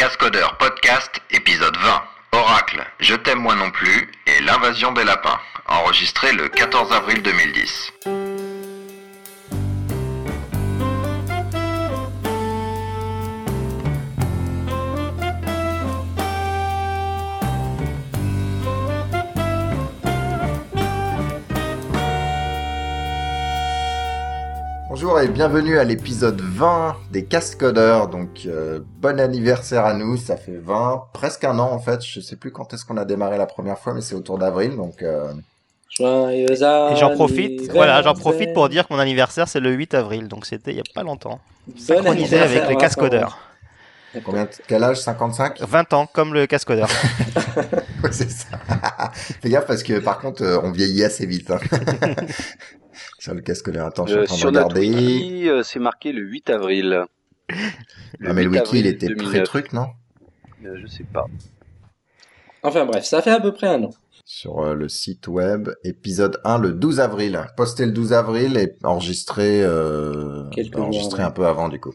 Cascodeurs Podcast, épisode 20. Oracle, Je t'aime moi non plus, et l'invasion des lapins. Enregistré le 14 avril 2010. Et bienvenue à l'épisode 20 des Cascodeurs. Donc euh, bon anniversaire à nous, ça fait 20, presque un an en fait. Je sais plus quand est-ce qu'on a démarré la première fois, mais c'est autour d'avril, donc euh, Joyeux Et j'en profite, voilà, j'en profite pour dire que mon anniversaire c'est le 8 avril, donc c'était il y a pas longtemps. Bon Synchronisé avec les cascodeurs. combien de- quel âge? 55 20 ans comme le cascodeur. Ouais, c'est ça. Fais gaffe parce que par contre euh, on vieillit assez vite. hein. Sur le cascodeur, attends, je suis en Euh, train de sur notre regarder. wiki, euh, c'est marqué le 8 avril. Ah, mais le 8 wiki il était 2009. pré-truc, non Euh, je sais pas. Enfin bref, ça fait à peu près un an. sur euh, le site web, épisode 1 le 12 avril. Posté le 12 avril et enregistré, euh, enregistré un peu avant du coup.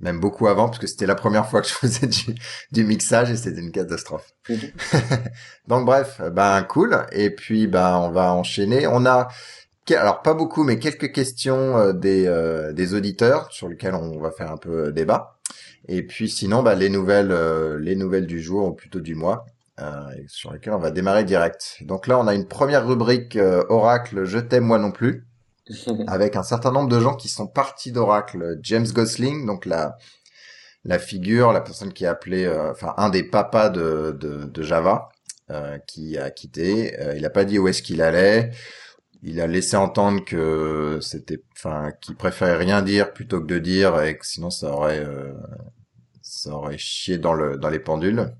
Même beaucoup avant parce que c'était la première fois que je faisais du, du mixage et c'était une catastrophe. Mhm. Donc bref, ben cool. Et puis ben on va enchaîner. On a alors pas beaucoup mais quelques questions euh, des euh, des auditeurs sur lesquelles on va faire un peu euh, débat. Et puis sinon bah les nouvelles euh, les nouvelles du jour ou plutôt du mois euh, sur lesquelles on va démarrer direct. Donc là on a une première rubrique euh, Oracle je t'aime moi non plus avec un certain nombre de gens qui sont partis d'Oracle. James Gosling, donc la la figure, la personne qui a appelé, euh, enfin un des papas de de, de Java, euh, qui a quitté. Euh, il a pas dit où est-ce qu'il allait. Il a laissé entendre que c'était, enfin, qu'il préférait rien dire plutôt que de dire, et que sinon ça aurait euh, ça aurait chié dans le dans les pendules.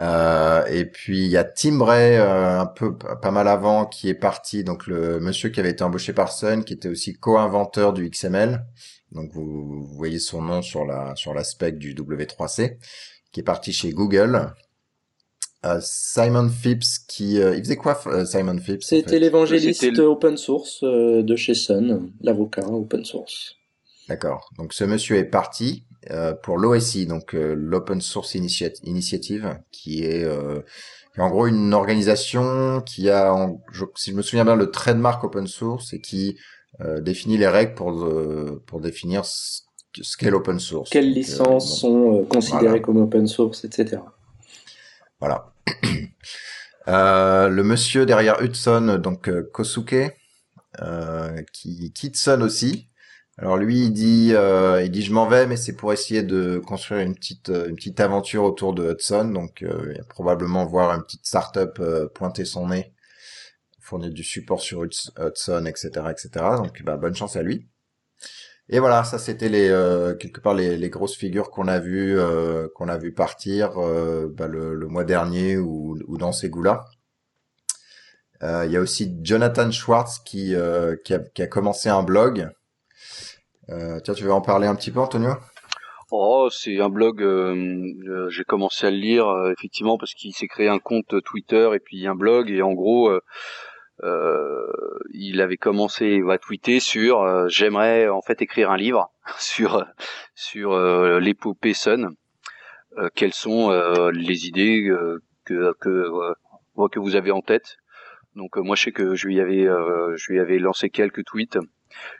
Euh, et puis il y a Tim Bray, euh, un peu pas mal avant, qui est parti. Donc le monsieur qui avait été embauché par Sun, qui était aussi co-inventeur du XML. Donc vous, vous voyez son nom sur la sur la spec du W3C, qui est parti chez Google. Euh, Simon Phipps, qui euh, il faisait quoi euh, Simon Phipps en C'était fait? l'évangéliste le- open source euh, de chez Sun, l'avocat open source. D'accord. Donc ce monsieur est parti euh, pour l'OSI, donc euh, l'Open Source Initia- Initiative, qui est, euh, en gros une organisation qui a, en- je- si je me souviens bien, le trademark open source et qui euh, définit les règles pour euh, pour définir ce ce qu'est l'open source. Quelles Donc, euh, licences bon, sont euh, considérées voilà. comme open source, etc. Voilà. Euh, le monsieur derrière Hudson, donc euh, Kosuke, euh, qui quitte Sun aussi. Alors lui, il dit, il dit, je m'en vais, mais c'est pour essayer de construire une petite, une petite aventure autour de Hudson. Donc, il probablement voir une petite startup pointer son nez, fournir du support sur Huds- Hudson, etc., etc. Donc, bah, bonne chance à lui. Et voilà, ça c'était les euh, quelque part les, grosses figures qu'on a vues euh, qu'on a vu partir euh, bah, le, le mois dernier ou, ou dans ces goûts-là. Euh, Il y a aussi Jonathan Schwartz qui euh, qui, a, qui a commencé un blog. Euh, tiens, tu veux en parler un petit peu, Antonio? Oh, c'est un blog. J'ai commencé à le lire effectivement parce qu'il s'est créé un compte Twitter et puis un blog et en gros, il avait commencé à tweeter sur euh, j'aimerais en fait écrire un livre sur sur euh, l'épopée Sun. Euh, quelles sont euh, les idées euh, que que euh, que vous avez en tête? Donc euh, moi je sais que je lui avais euh, je lui avais lancé quelques tweets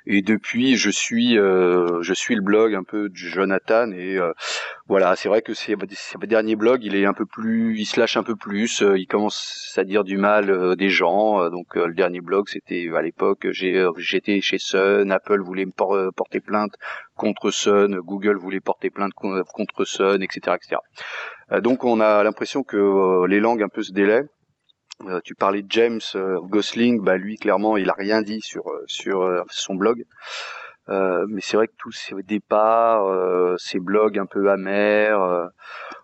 et depuis je suis euh, je suis le blog un peu de Jonathan et euh, voilà c'est vrai que c'est ces derniers blogs il est un peu plus il se lâche un peu plus euh, il commence à dire du mal des gens donc le dernier blog c'était à l'époque j'étais chez Sun Apple voulait me por- porter plainte contre Sun Google voulait porter plainte con- contre Sun etc etc donc on a l'impression que les langues un peu se délaient euh, tu parlais de James euh, Gosling, bah lui clairement il a rien dit sur euh, sur euh, son blog. Mais c'est vrai que tous ces départs, ces blogs un peu amers,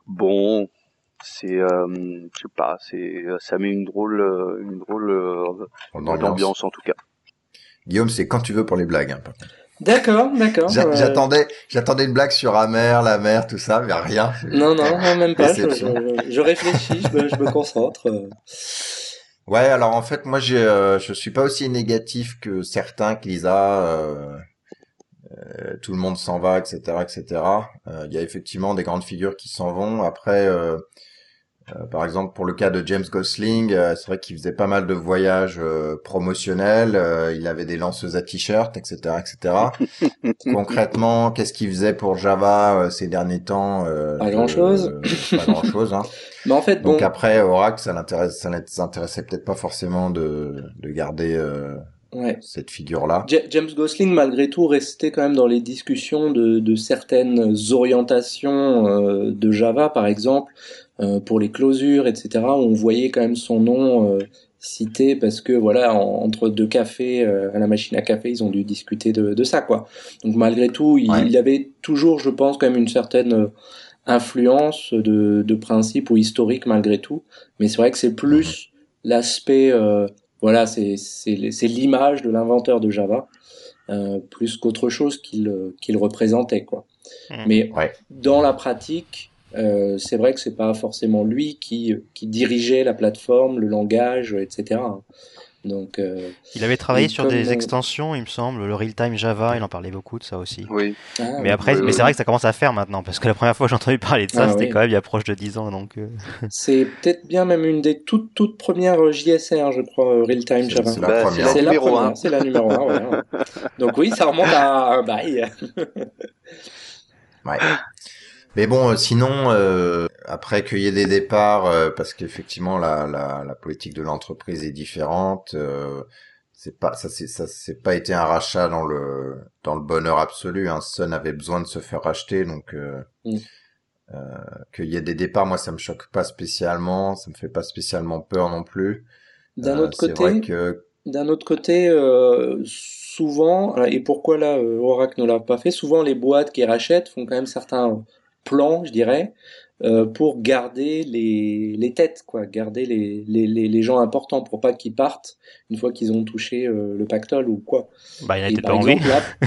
bon, c'est, je sais pas, c'est, ça met une drôle, une drôle D'ambiance. d'ambiance en tout cas. Guillaume, c'est quand tu veux pour les blagues. hein, par contre. D'accord, d'accord. Euh, J'attendais, j'attendais une blague sur Amer, la mer, tout ça, mais rien. Non, non, non, même pas. Je, Déception. je- je réfléchis, je me, je me concentre. euh. Ouais, alors en fait, moi, j'ai, euh, je suis pas aussi négatif que certains que Lisa. Euh, tout le monde s'en va, etc., etc. Il y a effectivement des grandes figures qui s'en vont. Après, euh, par exemple, pour le cas de James Gosling, euh, c'est vrai qu'il faisait pas mal de voyages euh, promotionnels. il avait des lanceuses à t-shirt, etc., etc. Concrètement, qu'est-ce qu'il faisait pour Java ces derniers temps Pas grand-chose. pas grand-chose. Hein. Mais en fait, donc après Oracle, ça l'intéresse, ça l'intéressait peut-être pas forcément de, de garder. Ouais. cette figure-là. James Gosling, malgré tout, restait quand même dans les discussions de, de certaines orientations de Java, par exemple, euh, pour les closures, etc. On voyait quand même son nom euh, cité parce que voilà, entre deux cafés euh, à la machine à café, ils ont dû discuter de, de ça, quoi. Donc malgré tout, il, y avait toujours, je pense, quand même une certaine influence de, de principe ou historique malgré tout. Mais c'est vrai que c'est plus l'aspect, voilà, c'est c'est l'image de l'inventeur de Java. Euh, plus qu'autre chose qu'il qu'il représentait quoi. Mhm. Mais dans la pratique, euh, c'est vrai que c'est pas forcément lui qui, qui dirigeait la plateforme, le langage, etc. Donc, euh, il avait travaillé sur des extensions, il me semble, le real-time Java, il en parlait beaucoup de ça aussi. Oui. Ah, mais après, mais c'est vrai que ça commence à faire maintenant, parce que la première fois que j'ai entendu parler de ça, ah, c'était quand même il y a proche de 10 ans, donc. Euh. C'est peut-être bien même une des toutes toutes premières JSR, je crois, real-time Java. C'est la bah, première. C'est la première, c'est la numéro 1. ouais. Donc oui, ça remonte à un bail. ouais. Mais bon, euh, sinon, euh, après qu'il y ait des départs, euh, parce qu'effectivement la, la, la, politique de l'entreprise est différente, c'est pas ça, c'est ça, c'est pas été un rachat dans le dans le bonheur absolu. Hein. Sun avait besoin de se faire racheter, donc mm. qu'il y ait des départs, moi ça me choque pas spécialement, ça me fait pas spécialement peur non plus. D'un autre côté, que... d'un autre côté, souvent, et pourquoi là Oracle ne l'a pas fait, souvent les boîtes qui rachètent font quand même certains plan, je dirais, euh, pour garder les, les têtes, quoi, garder les, les, les gens importants pour pas qu'ils partent une fois qu'ils ont touché euh, le pactole ou quoi. Bah, il pas envie.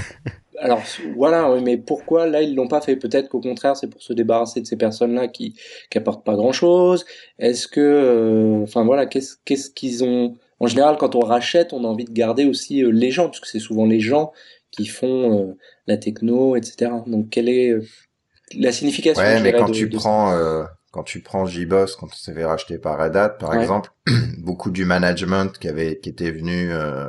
alors voilà, mais pourquoi là ils l'ont pas fait? Peut-être qu'au contraire c'est pour se débarrasser de ces personnes-là qui qui apportent pas grand-chose. Est-ce que, euh, enfin voilà, qu'est-ce qu'est-ce qu'ils ont? En général, quand on rachète, on a envie de garder aussi les gens, puisque c'est souvent les gens qui font la techno, etc. Donc quel est la signification. Ouais, mais quand tu prends euh, quand tu prends JBoss, quand on s'est fait racheter par Red Hat, par exemple, beaucoup du management qui avait qui était venu euh,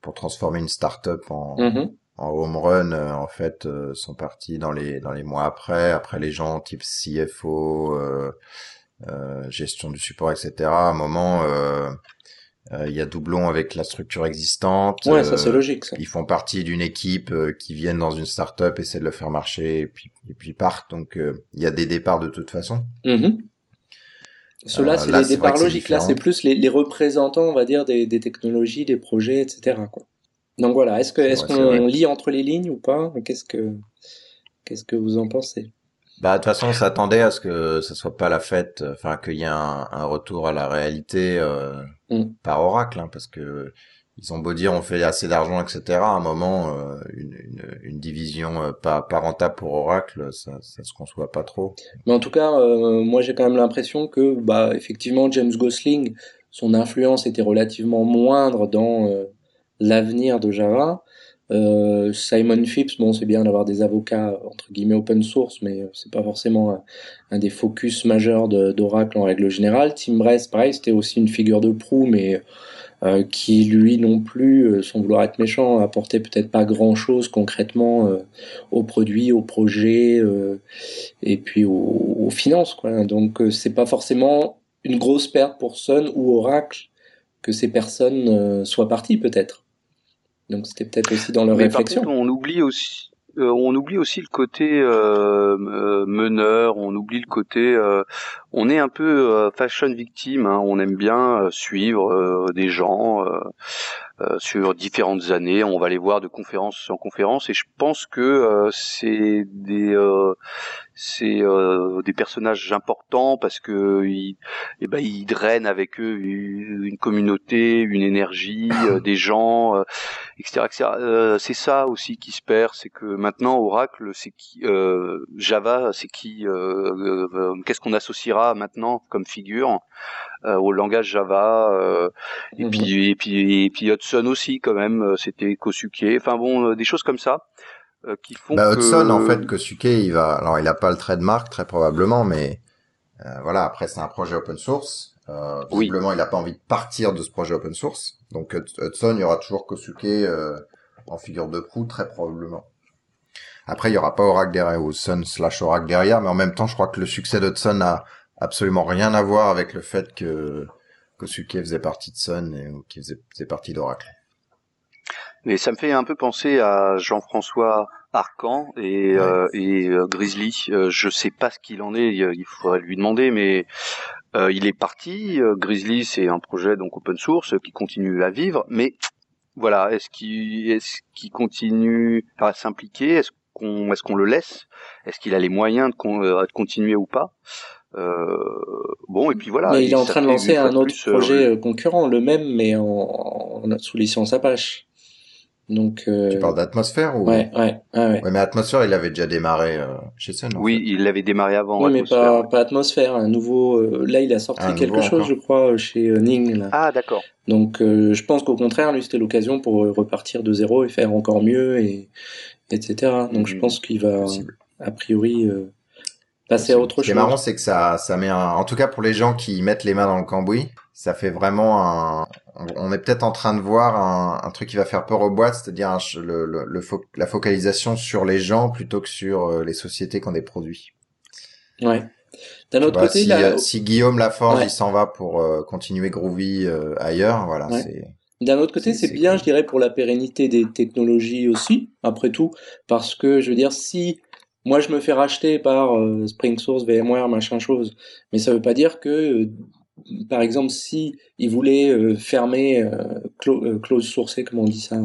pour transformer une startup en mm-hmm. en home run, euh, en fait, euh, sont partis dans les dans les mois après. Après, les gens type CFO, gestion du support, etc. À un moment euh, il y a doublon avec la structure existante. Ouais, ça c'est euh, logique. Ça. Ils font partie d'une équipe euh, qui viennent dans une startup, essaient de le faire marcher et puis et puis partent. Donc il y a des départs de toute façon. Mm Ceux-là, c'est les départs logiques. Là, c'est plus les, les, représentants, on va dire, des, des, technologies, des projets, etc. Quoi. Donc voilà. Est-ce que est-ce qu'on lit entre les lignes ou pas? Qu'est-ce que qu'est-ce que vous en pensez? Bah, de toute façon, on s'attendait à ce que ce soit pas la fête, enfin, qu'il y ait un, un, retour à la réalité euh, mm. par Oracle, hein, parce que ils ont beau dire on fait assez d'argent, etc. À un moment, euh, une, une, une, division euh, pas, pas rentable pour Oracle, ça, ça se conçoit pas trop. Mais en tout cas, euh, moi j'ai quand même l'impression que, bah, effectivement, James Gosling, son influence était relativement moindre dans l'avenir de Java. Euh, Simon Phipps, bon, c'est bien d'avoir des avocats entre guillemets open source, mais euh, c'est pas forcément un, des focus majeurs d'Oracle en règle générale. Tim Bress, pareil, c'était aussi une figure de proue, mais euh, qui lui non plus, sans vouloir être méchant, apportait peut-être pas grand-chose concrètement aux produits, aux projets et puis aux, aux, finances. Quoi. Donc c'est pas forcément une grosse perte pour Sun ou Oracle que ces personnes soient parties peut-être. Donc c'était peut-être aussi dans leur Mais réflexion. Par contre, on oublie aussi, euh, on oublie aussi le côté euh, euh meneur, on oublie le côté, euh, on est un peu fashion victime, hein, on aime bien suivre des gens sur différentes années, on va les voir de conférence en conférence, et je pense que c'est des c'est euh, des personnages importants parce que ils, eh ben, ils drainent avec eux une communauté, une énergie, euh, des gens, euh, etc. Euh, c'est ça aussi qui se perd, c'est que maintenant Oracle, c'est qui, Java, c'est qui, qu'est-ce qu'on associera maintenant comme figure? Au langage Java et mhm. puis et puis et puis Hudson aussi quand même c'était Kosuke enfin bon des choses comme ça qui font bah, Hudson en fait Kosuke il va alors il a pas le trademark très probablement mais voilà après c'est un projet open source euh, visiblement, il n'a pas envie de partir de ce projet open source. Donc Hudson, il y aura toujours Kosuke euh, en figure de proue, très probablement. Après, il y aura pas Oracle derrière ou Sun slash Oracle derrière, mais en même temps, je crois que le succès d'Hudson a absolument rien à voir avec le fait que Kosuke faisait partie de Sun et ou qu'il faisait, partie d'Oracle. Mais ça me fait un peu penser à Jean-François Arcan et, euh, et euh, Grizzly. Euh, je sais pas ce qu'il en est, il faudrait lui demander, mais euh, il est parti. Euh, Grizzly, c'est un projet donc open source qui continue à vivre, mais voilà, est-ce qu'il est-ce qu'il continue à s'impliquer? Est-ce qu'on est-ce qu'on le laisse? Est-ce qu'il a les moyens de, de continuer ou pas? Bon et puis voilà. Mais il est en train de lancer un autre projet concurrent, le même mais en, en, sous licence Apache. Donc, euh... Tu parles d'atmosphère ou? Ouais, ouais, ouais, ouais. mais atmosphère, il avait déjà démarré euh, chez Sun. Oui, il l'avait démarré avant. Oui, mais pas, pas atmosphère, un nouveau. Euh, là, il a sorti quelque chose, je crois, chez euh, Ning. Là. Ah, d'accord. Donc, euh, je pense qu'au contraire, lui, c'était l'occasion pour repartir de zéro et faire encore mieux et etc. Donc, je mm. pense qu'il va, a priori, passer à autre chose. Ce qui est marrant, c'est que ça, ça met un, en tout cas pour les gens qui mettent les mains dans le cambouis, ça fait vraiment un, on est peut-être en train de voir un, un, truc qui va faire peur aux boîtes, c'est-à-dire le, le, le la focalisation sur les gens plutôt que sur euh, les sociétés qui ont des produits. Ouais. D'un autre côté, si, euh, si Guillaume Laforge il s'en va pour euh, continuer Groovy ailleurs, voilà, c'est. D'un autre côté, c'est bien, je dirais, pour la pérennité des technologies aussi, après tout, parce que je veux dire, si moi je me fais racheter par Spring Source, VMware, machin chose, mais ça veut pas dire que par exemple, si ils voulaient euh, fermer, euh, euh, close sourcer, comment on dit ça,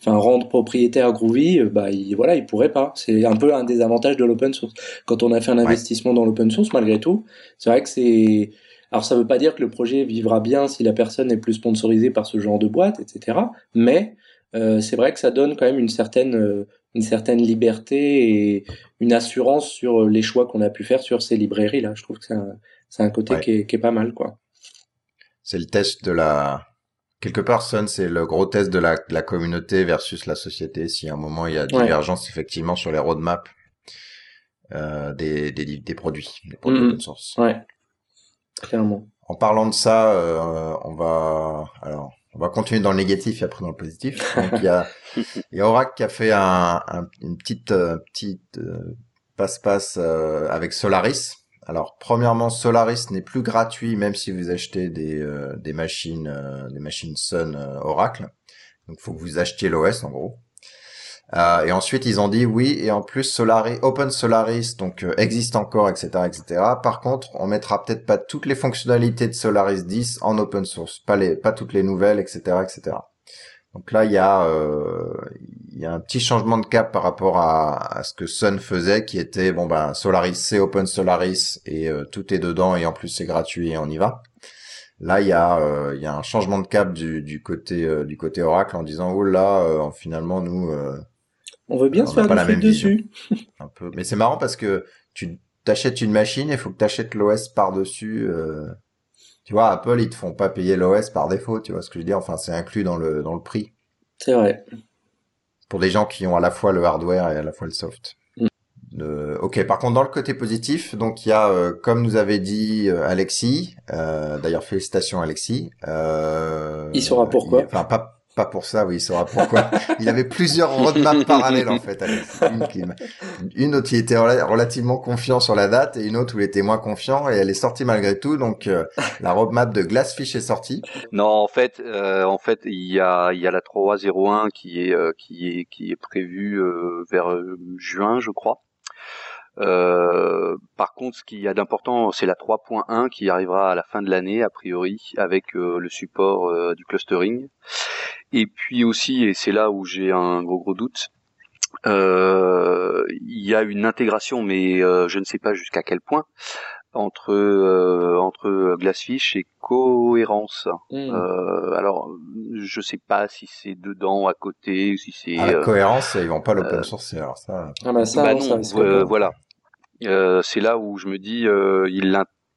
enfin rendre propriétaire Groovy, bah il, voilà, ils pourraient pas. C'est un peu un des avantages de l'open source. Quand on a fait un investissement dans l'open source, malgré tout, c'est vrai que c'est alors ça veut pas dire que le projet vivra bien si la personne n'est plus sponsorisée par ce genre de boîte, etc. Mais c'est vrai que ça donne quand même une certaine une certaine liberté et une assurance sur les choix qu'on a pu faire sur ces librairies là. Je trouve que c'est un, c'est un côté qui, est, qui, est, pas mal, quoi. C'est le test de la quelque part, Sun, c'est le gros test de la, la, communauté versus la société. Si à un moment il y a divergence effectivement sur les roadmaps euh, des, des, des, produits, des produits open source. Ouais, clairement. En parlant de ça, euh, on va alors on va continuer dans le négatif et après dans le positif. Donc il y a, il y a Oracle qui a fait un, un une petite euh, petite euh, passe-passe euh, avec Solaris. Alors, premièrement, Solaris n'est plus gratuit, même si vous achetez des, euh, des machines, euh, des machines Sun Oracle. Donc, faut que vous achetiez l'OS, en gros. Et ensuite, ils ont dit oui, et en plus, Solaris, Open Solaris, donc existe encore, etc., etc. Par contre, on mettra peut-être pas toutes les fonctionnalités de Solaris 10 en open source, pas les, pas toutes les nouvelles, etc., etc. Donc là, il y a, euh, il y a un petit changement de cap par rapport à, à ce que Sun faisait, qui était bon ben Solaris, c'est Open Solaris et euh, tout est dedans et en plus c'est gratuit et on y va. Là, il y a, euh, il y a un changement de cap du, du côté euh, du côté Oracle en disant oh là, finalement nous, on veut bien se faire la même dessus. un peu, mais c'est marrant parce que tu t'achètes une machine, il faut que tu achètes l'OS par dessus. Tu vois, Apple, ils te font pas payer l'OS par défaut, tu vois ce que je veux dire? Enfin, c'est inclus dans le, dans le prix. C'est vrai. Pour des gens qui ont à la fois le hardware et à la fois le soft. Mm. Euh, ok, par contre, dans le côté positif, donc il y a, euh, comme nous avait dit euh, Alexis, euh, d'ailleurs félicitations Alexis. il saura pourquoi. Enfin, pas pas pour ça, oui, il saura pourquoi. il avait plusieurs roadmaps parallèles en fait. Une, une autre, il était relativement confiant sur la date et une autre où il était moins confiant et elle est sortie malgré tout. Donc euh, la roadmap de Glassfish est sortie. Non, en fait, euh, en fait, il y a il y a la 3.01 qui est euh, qui est qui est prévue vers juin, je crois. Euh, par contre, ce qu'il y a d'important, c'est la 3.1 qui arrivera à la fin de l'année, a priori, avec euh, le support euh, du clustering. Et puis aussi, et c'est là où j'ai un gros gros doute, il y a une intégration, mais je ne sais pas jusqu'à quel point, entre entre Glassfish et cohérence. Hmm. alors, je sais pas si c'est dedans, à côté, si c'est. Ah, cohérence, ils vont pas l'open source, alors ça. Ah bah ça, bah non, voilà. Euh, c'est là où je me dis, euh, il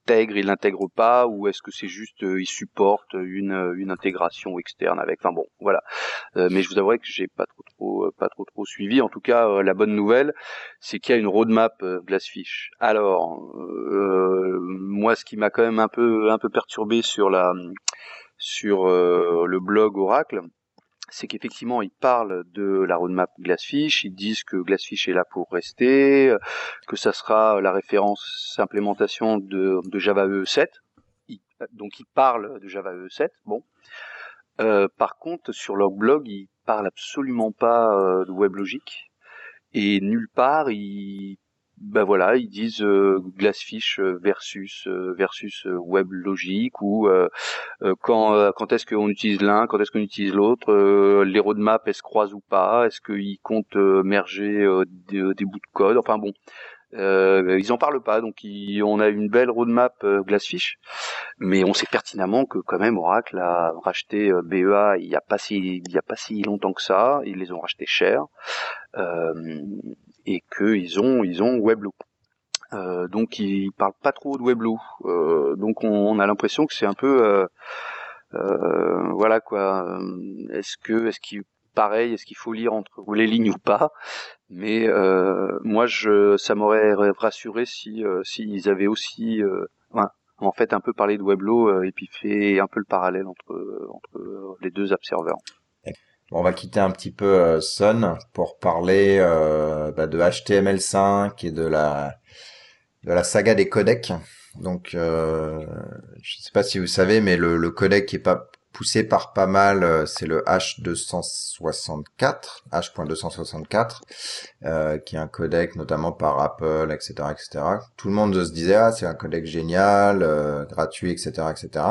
l'intègre, il l'intègre pas, ou est-ce que c'est juste il supporte une, une intégration externe avec. Enfin bon, voilà. mais je vous avouerai que j'ai pas trop trop pas trop trop suivi. En tout cas, la bonne nouvelle, c'est qu'il y a une roadmap Glassfish. Alors, moi, ce qui m'a quand même un peu un peu perturbé sur la sur le blog Oracle, c'est qu'effectivement ils parlent de la roadmap Glassfish, ils disent que Glassfish est là pour rester, euh, que ça sera la référence implémentation de, Java EE 7. donc ils parlent de Java EE 7. Bon. Euh, par contre, sur leur blog, ils parlent absolument pas euh, de WebLogic et nulle part ils ben voilà, ils disent euh, Glassfish euh, versus euh, versus WebLogic ou quand quand est-ce qu'on utilise l'un, quand est-ce qu'on utilise l'autre, les roadmaps elles se croisent ou pas, est-ce qu'ils comptent merger des, bouts de code, enfin bon. Euh, ils en parlent pas, donc on a une belle roadmap Glassfish, mais on sait pertinemment que quand même Oracle a racheté BEA il y a pas si il y a pas si longtemps que ça, ils les ont rachetés cher. Euh, et qu'ils ont ils ont Weblo. Euh, donc ils parlent pas trop de Weblo. Euh, donc on, a l'impression que c'est un peu euh, euh voilà quoi. Est-ce que est-ce qu'il pareil, est-ce qu'il faut lire entre les lignes ou pas? Mais euh, moi, je, ça m'aurait rassuré si s'ils avaient aussi, en fait, un peu parlé de Weblo et puis fait un peu le parallèle entre entre les deux app on va quitter un petit peu euh, Sun pour parler euh, bah, de HTML5 et de la de la saga des codecs. Donc, euh, je sais pas si vous savez, mais le, codec qui est pas poussé par pas mal, euh, c'est le H264, H.264, euh, qui est un codec notamment par Apple, etc., etc. Tout le monde se disait ah c'est un codec génial, gratuit, etc., etc.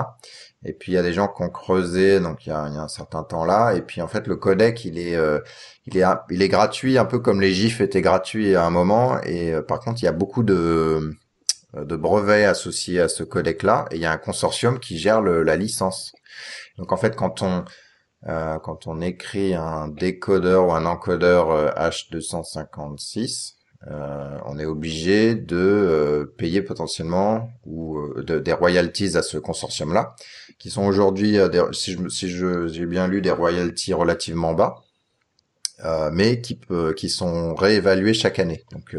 Et puis il y a des gens qui ont creusé, donc il y a, y a un certain temps là. Et puis en fait le codec il est euh, il est il est gratuit, un peu comme les gifs étaient gratuits à un moment. Et euh, par contre il y a beaucoup de de brevets associés à ce codec là. Et il y a un consortium qui gère le, la licence. Donc en fait quand on euh, quand on écrit un décodeur ou un encodeur H256, euh, on est obligé de euh, payer potentiellement ou euh, de, des royalties à ce consortium-là, qui sont aujourd'hui, si je si j'ai bien lu, des royalties relativement bas, mais qui qui sont réévaluées chaque année. Donc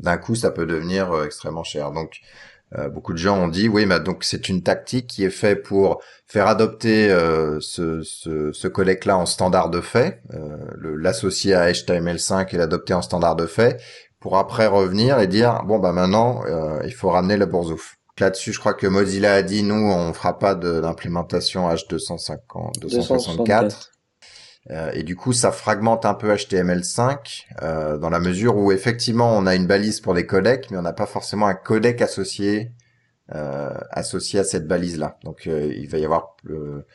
d'un coup, ça peut devenir extrêmement cher. Donc beaucoup de gens ont dit oui, mais donc c'est une tactique qui est faite pour faire adopter ce, ce, ce codec-là en standard de fait, l'associer à HTML5 et l'adopter en standard de fait, pour après revenir et dire bon bah maintenant euh, il faut ramener le bourzouf. Là-dessus, je crois que Mozilla a dit nous on fera pas d'implémentation H250 264. Euh, et du coup, ça fragmente un peu HTML5 euh, dans la mesure où effectivement on a une balise pour les codecs, mais on n'a pas forcément un codec associé euh, associé à cette balise là. Donc il va y avoir euh,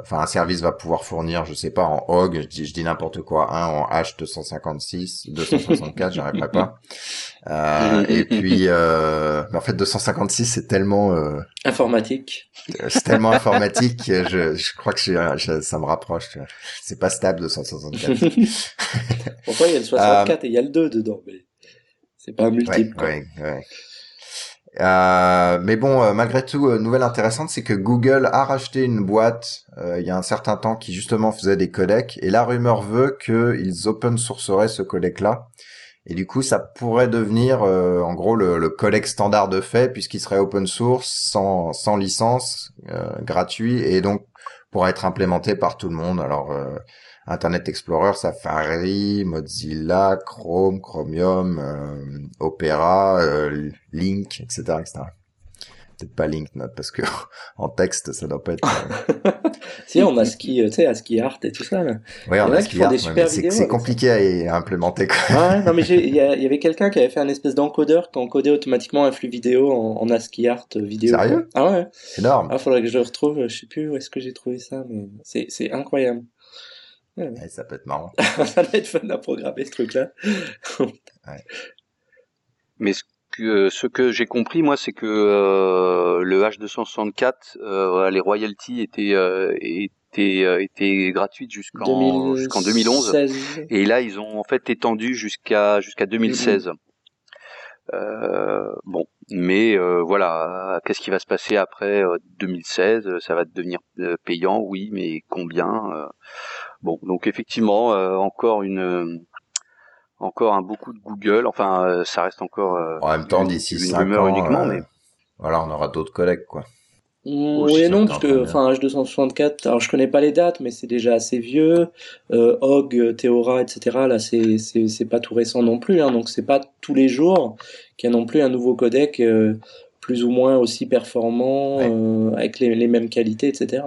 enfin un service va pouvoir fournir, je sais pas, en HOG, je dis, je dis n'importe quoi, un en H256, 264, j'arriverai pas. Euh, et puis, euh, mais en fait, 256, c'est tellement euh, informatique. C'est tellement informatique, je, je crois que je, ça me rapproche. C'est pas stable 264. Pourquoi il y a le 64 et il y a le 2 dedans, mais c'est pas un multiple. Ouais, ouais, ouais. Euh, mais bon, euh, malgré tout, euh, nouvelle intéressante, c'est que Google a racheté une boîte il y a un certain temps qui justement faisait des codecs, et la rumeur veut qu'ils open sourceraient ce codec-là. Et du coup, ça pourrait devenir en gros le, le, codec standard de fait, puisqu'il serait open source, sans, sans licence, gratuit, et donc pourrait être implémenté par tout le monde. Alors Internet Explorer, Safari, Mozilla, Chrome, Chromium, euh, Opera, euh, Link, etc., etc. Peut-être pas Link Note parce que en texte ça doit pas être. Euh, si on a ski, tu sais, ASCII Art et tout ça. Là. Oui, on a ASCII Art. c'est compliqué à, implémenter. Quoi. Ouais, non mais il y, avait quelqu'un qui avait fait un espèce d'encodeur qui encodait automatiquement un flux vidéo en, ASCII Art vidéo. Sérieux? Ah ouais. Énorme. Ah faudrait que je retrouve. Je sais plus où est-ce que j'ai trouvé ça, mais c'est incroyable ça peut être marrant. ça doit être fun à programmer ce truc-là. Mais ce que, ce que j'ai compris, moi, c'est que euh, le H264, euh, les royalties étaient, euh, étaient, euh, étaient gratuites jusqu'en jusqu'en 2011. Et là, ils ont en fait étendu jusqu'à jusqu'à 2016. Euh, bon, mais voilà, qu'est-ce qui va se passer après 2016 Ça va devenir payant, oui, mais combien Bon, donc effectivement, encore une encore un beaucoup de Google. Enfin, ça reste encore. en même temps, d'ici 5 ans, uniquement, mais voilà, on aura d'autres collègues, quoi. Oui et non, parce que enfin H264, alors je connais pas les dates, mais c'est déjà assez vieux. Euh, Hog, Theora, etc. Là, c'est c'est pas tout récent non plus, hein, donc c'est pas tous les jours qu'il y a non plus un nouveau codec euh, plus ou moins aussi performant euh, avec les, les, mêmes qualités, etc.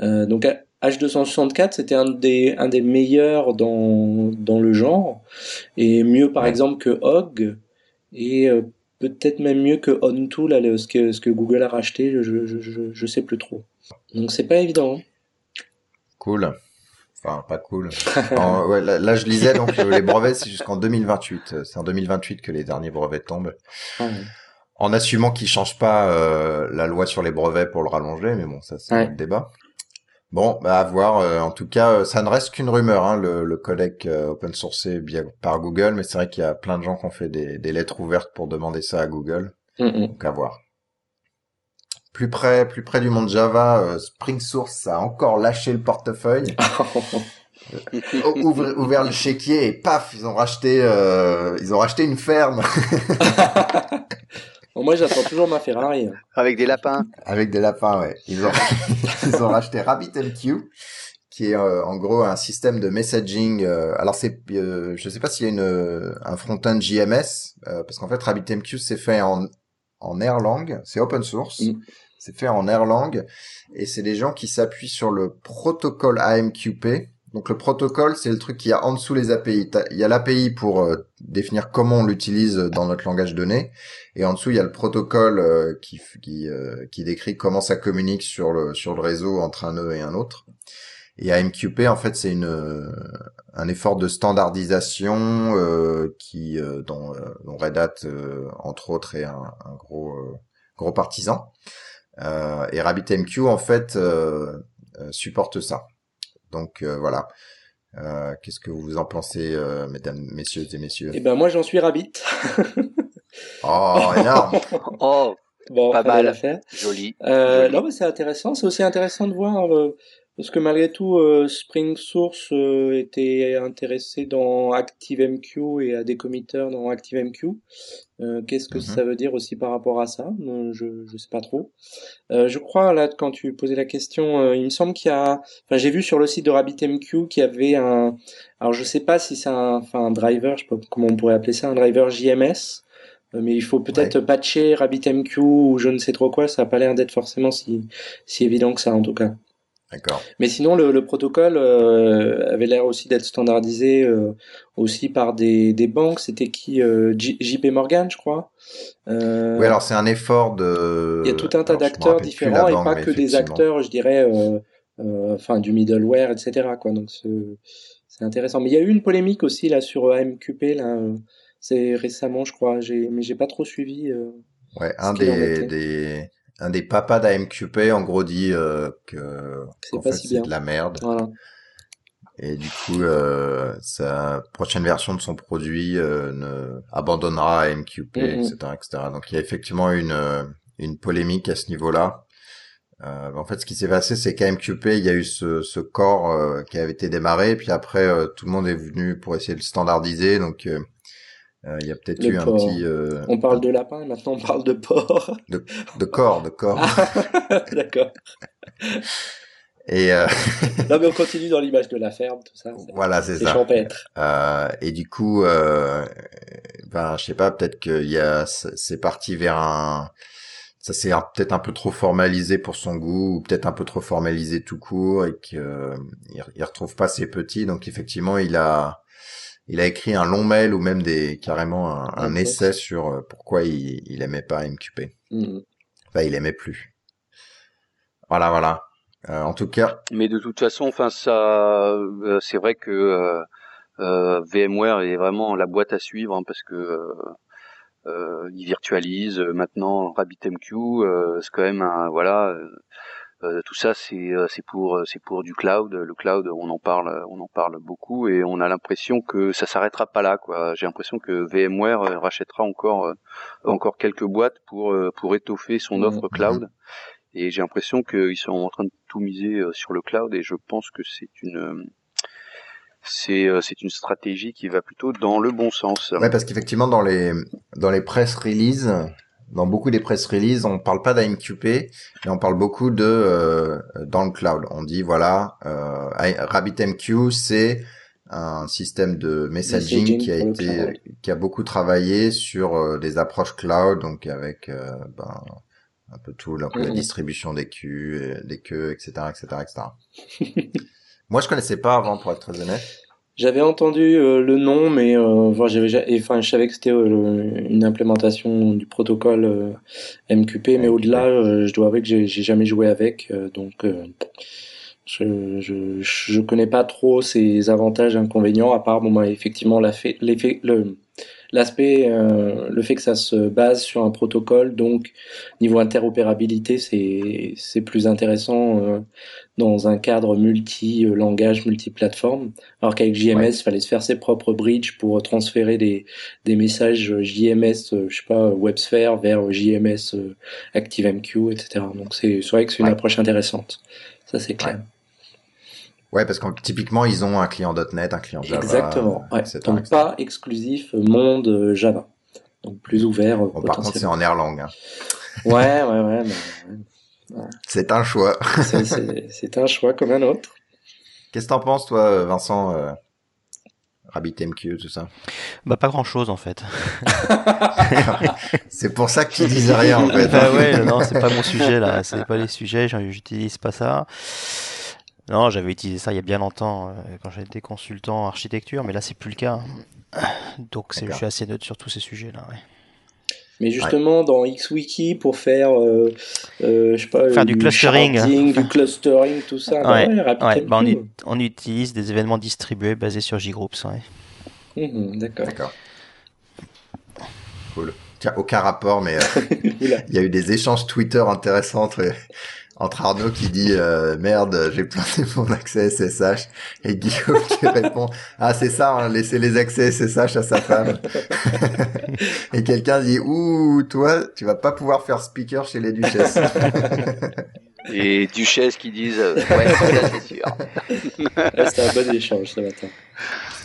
Euh, donc H264, c'était un des un des meilleurs dans dans le genre et mieux par exemple que Hog et euh, peut-être même mieux que OnTool, là, ce que, ce que Google a racheté, je, je, je, je sais plus trop. Donc c'est pas évident. Hein. Cool. Enfin, pas cool. ouais, là, je lisais, donc les brevets, c'est jusqu'en 2028. C'est en 2028 que les derniers brevets tombent. Ah en assumant qu'ils changent pas euh, la loi sur les brevets pour le rallonger, mais bon, ça c'est un débat. Bon, bah à voir. Euh, en tout cas, euh, ça ne reste qu'une rumeur, hein, le, le codec euh, open sourcé par Google, mais c'est vrai qu'il y a plein de gens qui ont fait des, des lettres ouvertes pour demander ça à Google. Donc à voir. Plus près, plus près du monde Java, Spring Source a encore lâché le portefeuille. ouvert, ouvert le chéquier et paf, ils ont racheté, ils ont racheté une ferme. moi, j'attends toujours ma Ferrari. Avec des lapins. Avec des lapins, ouais. Ils ont, ils ont racheté RabbitMQ, qui est euh, en gros un système de messaging. Euh, alors c'est, euh, je sais pas s'il y a une un front-end JMS, parce qu'en fait RabbitMQ c'est fait en en Erlang, c'est open source. Mm. C'est fait en Erlang et c'est des gens qui s'appuient sur le protocole AMQP, donc le protocole, c'est le truc qui a en dessous les API. Il y a l'API pour euh, définir comment on l'utilise dans notre langage donné, et en dessous il y a le protocole euh, qui qui, euh, qui décrit comment ça communique sur le sur le réseau entre un nœud et un autre. Et AMQP en fait c'est une un effort de standardisation qui dont, dont, Red Hat entre autres est un, un gros gros partisan. et RabbitMQ en fait supporte ça. Donc euh, voilà. Euh, qu'est-ce que vous en pensez, euh, mesdames, messieurs et messieurs? Eh ben moi j'en suis rabbit. oh énorme. oh bon, pas mal. Faire. Joli. Euh, Non mais c'est intéressant. C'est aussi intéressant de voir parce que malgré tout, euh, Spring Source euh, était intéressé dans ActiveMQ et a des committers dans ActiveMQ. Euh, Qu'est-ce que mhm. ça veut dire aussi par rapport à ça? Euh, Je ne sais pas trop. Euh, je crois là quand tu posais la question, il me semble qu'il y a. Enfin, j'ai vu sur le site de RabbitMQ qu'il y avait un. Alors je sais pas si c'est un, enfin un driver, je sais pas comment on pourrait appeler ça, un driver JMS. Mais il faut peut-être patcher RabbitMQ ou je ne sais trop quoi. Ça n'a pas l'air d'être forcément si, si évident que ça en tout cas. D'accord. Mais sinon, le, le protocole euh, avait l'air aussi d'être standardisé euh, aussi par des, des banques. C'était qui euh, JP Morgan, je crois. Euh, oui, alors c'est un effort de. Il y a tout un tas d'acteurs différents et pas que des acteurs, je dirais, enfin du middleware, etc. Quoi. Donc c'est intéressant. Mais il y a eu une polémique aussi là sur AMQP là. C'est récemment, je crois. J'ai mais j'ai pas trop suivi. ouais, un des, des un des papas d'AMQP en gros dit euh, que c'est de la merde. Et du coup, euh, sa prochaine version de son produit euh, ne abandonnera AMQP, etc., etc. Donc il y a effectivement une euh, une polémique à ce niveau-là. Euh, en fait, ce qui s'est passé, c'est qu'AMQP, il y a eu ce, ce corps euh, qui avait été démarré, puis après, tout le monde est venu pour essayer de le standardiser. Donc, euh, il y a peut-être eu un petit. Euh, on parle de lapin, maintenant on parle de porc. De, de corps, de corps. D'accord. Et euh... non mais on continue dans l'image de la ferme, tout ça. Voilà, c'est ça. Champêtre. Euh, et du coup, euh, ben je sais pas, peut-être qu'il y a, c'est parti vers un, ça s'est peut-être un peu trop formalisé pour son goût, ou peut-être un peu trop formalisé tout court, et qu'il il retrouve pas ses petits. Donc effectivement, il a, il a écrit un long mail ou même des carrément un, essai sur euh, pourquoi il, il aimait pas MQP. Mm. Enfin, il aimait plus. Voilà, voilà. Euh, en tout cas. Mais de toute façon, enfin ça, euh, c'est vrai que euh, VMware est vraiment la boîte à suivre hein, parce que il virtualise maintenant RabbitMQ. c'est quand même un voilà tout ça, c'est c'est pour c'est pour du cloud. Le cloud, on en parle, on en parle beaucoup et on a l'impression que ça s'arrêtera pas là. Quoi. J'ai l'impression que VMware rachètera encore encore quelques boîtes pour pour étoffer son offre mmh. cloud. Et j'ai l'impression qu'ils sont en train de tout miser sur le cloud et je pense que c'est une c'est c'est une stratégie qui va plutôt dans le bon sens. Ouais, parce qu'effectivement dans les dans les press releases dans beaucoup des press releases, on parle pas d'AMQP, mais on parle beaucoup de euh, dans le cloud. On dit voilà, euh, RabbitMQ, c'est un système de messaging, qui a été qui a beaucoup travaillé sur euh, des approches cloud, donc avec euh, ben, un peu tout la, la distribution des queues, des queues, etc., etc., etc. Moi, je connaissais pas avant, pour être très honnête. J'avais entendu euh, le nom, mais euh, j'avais, enfin, je savais que c'était euh, une implémentation du protocole MQP, mais au-delà, je dois avouer que j'ai, jamais joué avec, donc je, je, je connais pas trop ses avantages et inconvénients, à part bon, bah, effectivement l'effet, l'effet, le L'aspect, euh, le fait que ça se base sur un protocole, donc niveau interopérabilité, c'est c'est plus intéressant euh, dans un cadre multi-langage, multi-plateforme. Alors qu'avec JMS, il fallait se faire ses propres bridges pour transférer des des messages JMS, euh, je sais pas, WebSphere vers JMS ActiveMQ, etc. Donc c'est vrai que c'est une approche intéressante. Ça c'est clair. Ouais, parce que typiquement, ils ont un client .NET, un client Java. Exactement. Ouais. Donc pas exclusif monde euh, Java. Donc plus ouvert. Bon, par contre, c'est en Erlang. Hein. Ouais, ouais, ouais. C'est un choix. c'est un choix comme un autre. Qu'est-ce que t'en penses, toi, Vincent euh, RabbitMQ, tout ça? Bah pas grand-chose en fait. c'est pour ça que tu disais rien en fait. bah ouais, non, c'est pas mon sujet là. C'est pas les sujets. J'utilise pas ça. Non, j'avais utilisé ça il y a bien longtemps euh, quand j'étais consultant architecture, mais là c'est plus le cas. Donc je suis assez neutre sur tous ces sujets-là. Mais justement, dans XWiki, pour faire, euh, euh, je sais pas, faire du, clustering, du clustering, tout ça, bah, on, utilise des événements distribués basés sur JGroups. Mmh, d'accord. Cool. Tiens, aucun rapport, mais il y a eu des échanges Twitter intéressants entre entre Arnaud qui dit euh, merde j'ai planté mon accès SSH et Guillaume qui répond ah c'est ça hein, laisser les accès SSH à sa femme. Et quelqu'un dit ouh toi tu vas pas pouvoir faire speaker chez les duchesses. Et duchesses qui disent euh, ouais c'est sûr. C'était un bon échange ce matin.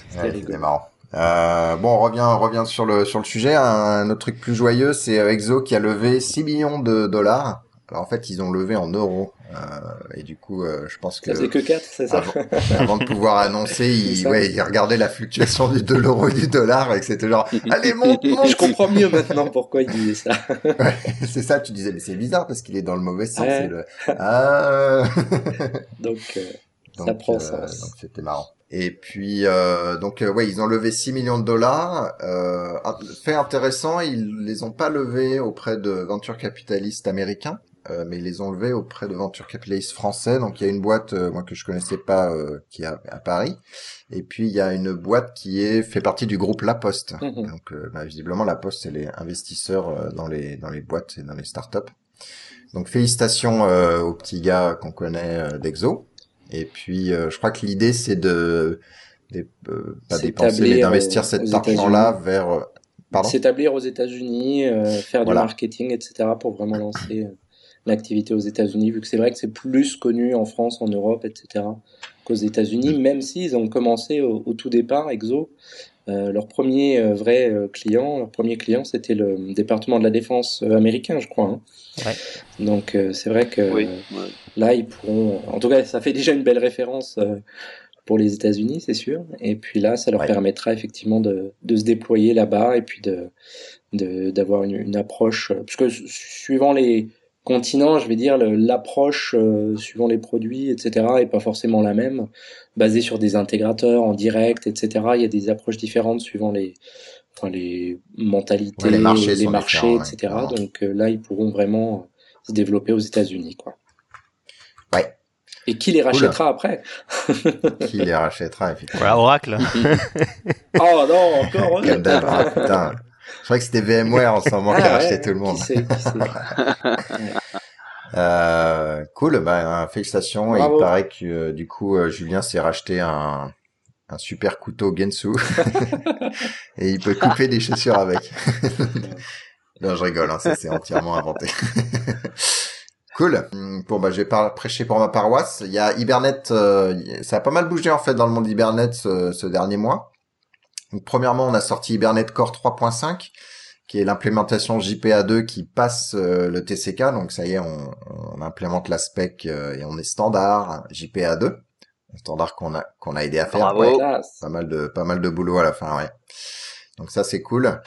C'était marrant. Euh, bon, on revient, on revient sur le sur le sujet. Un, autre truc plus joyeux, c'est Exo qui a levé 6 millions de dollars en fait, ils ont levé en euros. Euh, et du coup, euh, je pense que... Ça que 4, c'est ça avant, de pouvoir annoncer, ils, ouais, ils regardaient la fluctuation du, de l'euro et du dollar et que c'était genre, allez, monte, monte Je comprends mieux maintenant pourquoi ils disaient ça. ouais, c'est ça, tu disais, mais c'est bizarre parce qu'il est dans le mauvais sens. Le... Ah donc, euh, ça prend sens. Donc, c'était marrant. Et puis, euh, donc, ouais, ils ont levé 6 millions de dollars. Euh, fait intéressant, ils les ont pas levés auprès de venture capitalistes américains. Euh, mais ils les ont levés auprès de Venture Capitalist français. Donc il y a une boîte euh, moi que je connaissais pas euh, qui est à, Paris, et puis il y a une boîte qui est fait partie du groupe La Poste. Mhm. Donc bah, visiblement La Poste c'est les investisseurs dans les dans les boîtes et dans les startups. Donc félicitations aux petits gars qu'on connaît d'Exo. Et puis je crois que l'idée c'est de, pas dépenser mais d'investir cet argent-là vers s'établir aux États-Unis, faire du marketing, etc. pour vraiment lancer l'activité aux États-Unis, vu que c'est vrai que c'est plus connu en France, en Europe, etc. qu'aux États-Unis, même s'ils ont commencé au, tout départ, Exo, euh, leur premier euh, vrai euh, client, leur premier client, c'était le département de la défense américain, je crois. Hein. Ouais. Donc c'est vrai que là, ils pourront. En tout cas, ça fait déjà une belle référence pour les États-Unis, c'est sûr. Et puis là, ça leur permettra effectivement de, de se déployer là-bas et puis de d'avoir une, une, approche. Parce que suivant les continent, je vais dire, l'approche euh, suivant les produits, etc., est pas forcément la même, basée sur des intégrateurs en direct, etc. Il y a des approches différentes suivant les, enfin, les mentalités, les marchés, les marchés etc. Donc euh, là, ils pourront vraiment se développer aux États-Unis, quoi. Ouais. Et qui les rachètera après? Qui les rachètera, effectivement. Voilà, Oracle. oh non, encore putain. Je crois que c'était VMware en ce moment qui a ah racheté tout le monde. Euh, cool, bah, félicitations. Et il paraît que euh, du coup, euh, Julien s'est racheté un, un super couteau Gensu et il peut couper des chaussures avec. non, je rigole, hein, ça c'est entièrement inventé. Cool. Bon bah je vais prêcher pour ma paroisse. Il y a Hibernate, ça a pas mal bougé en fait dans le monde d'Hibernate ce, ce, dernier mois. Donc, premièrement, on a sorti Hibernate Core 3.5 qui est l'implémentation JPA2 qui passe euh, le TCK. Donc ça y est, on, on implémente la spec euh, et on est standard JPA2, un standard qu'on a qu'on a aidé à faire. Bravo. pas mal de pas mal de boulot à la fin, ouais. Donc ça c'est cool.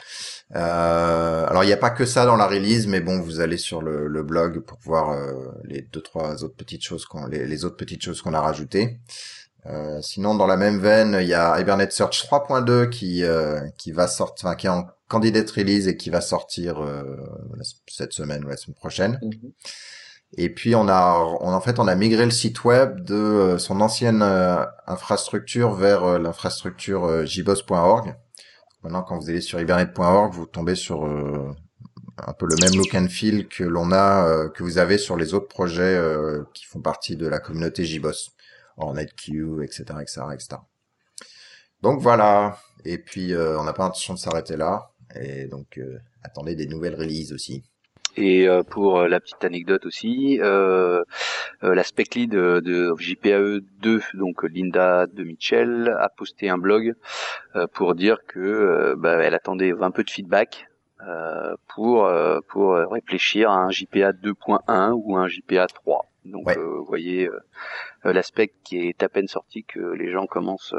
Euh, alors il n'y a pas que ça dans la release, mais bon, vous allez sur le, le blog pour voir euh, les deux trois autres petites choses qu'on les, les, autres petites choses qu'on a rajoutées. Euh, sinon, dans la même veine, il y a Hibernate Search 3.2 qui qui va sortir, enfin, qui est en candidate release et qui va sortir euh, cette semaine ou la semaine prochaine. Mhm. Et puis on a, on, en fait, on a migré le site web de euh, son ancienne euh, infrastructure vers l'infrastructure jboss.org. Maintenant, quand vous allez sur hibernate.org, vous tombez sur un peu le même look and feel que l'on a, que vous avez sur les autres projets qui font partie de la communauté JBoss, NetQ, etc., etc., etc. Donc voilà. Et puis on n'a pas l'intention de s'arrêter là. Et donc, euh, attendez des nouvelles releases aussi. Et euh, pour euh, la petite anecdote aussi, euh, la spec lead de JPAE 2, donc Linda de Mitchell, a posté un blog pour dire que bah, elle attendait un peu de feedback pour pour réfléchir à un JPA 2.1 ou un JPA 3. Donc vous voyez l'aspect qui est à peine sorti que les gens commencent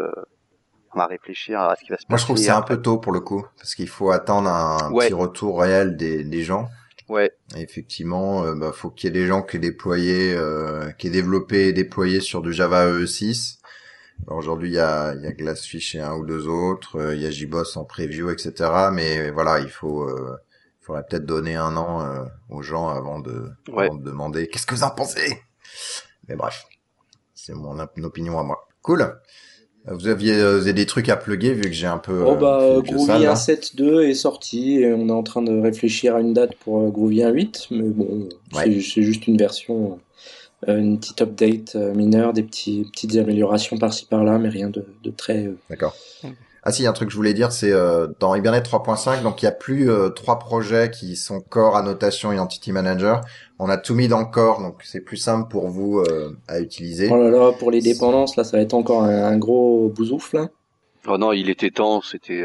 on va réfléchir à ce qui va se passer. Moi, je trouve que c'est un peu tôt pour le coup, parce qu'il faut attendre un petit retour réel des, des gens. Ouais. effectivement, euh, bah, faut qu'il y ait des gens qui aient déployé, euh, qui aient développé et déployé sur du Java EE6. Aujourd'hui, il y a, il y a Glassfish et un ou deux autres, euh, il y a JBoss en preview, etc. Mais voilà, il faut, euh, il faudrait peut-être donner un an euh, aux gens avant de, avant de demander qu'est-ce que vous en pensez. Mais bref, c'est mon opinion à moi. Cool. Vous aviez, euh, des trucs à plugger vu que j'ai un peu. Oh bah euh, Groovy 1.7.2 est sorti et on est en train de réfléchir à une date pour euh, Groovy 1.8, mais bon, c'est juste une version, une petite update mineure, des petits, petites améliorations par-ci par-là, mais rien de, de très. D'accord. Ah si, il y a un truc que je voulais dire, c'est euh, dans Hibernate 3.5, donc il y a plus euh, trois projets qui sont Core, Annotation et Entity Manager. On a tout mis dans Core, donc c'est plus simple pour vous euh, à utiliser. Oh là là, pour les dépendances, là, ça va être encore un, gros bousouf, là. Oh non, il était temps, c'était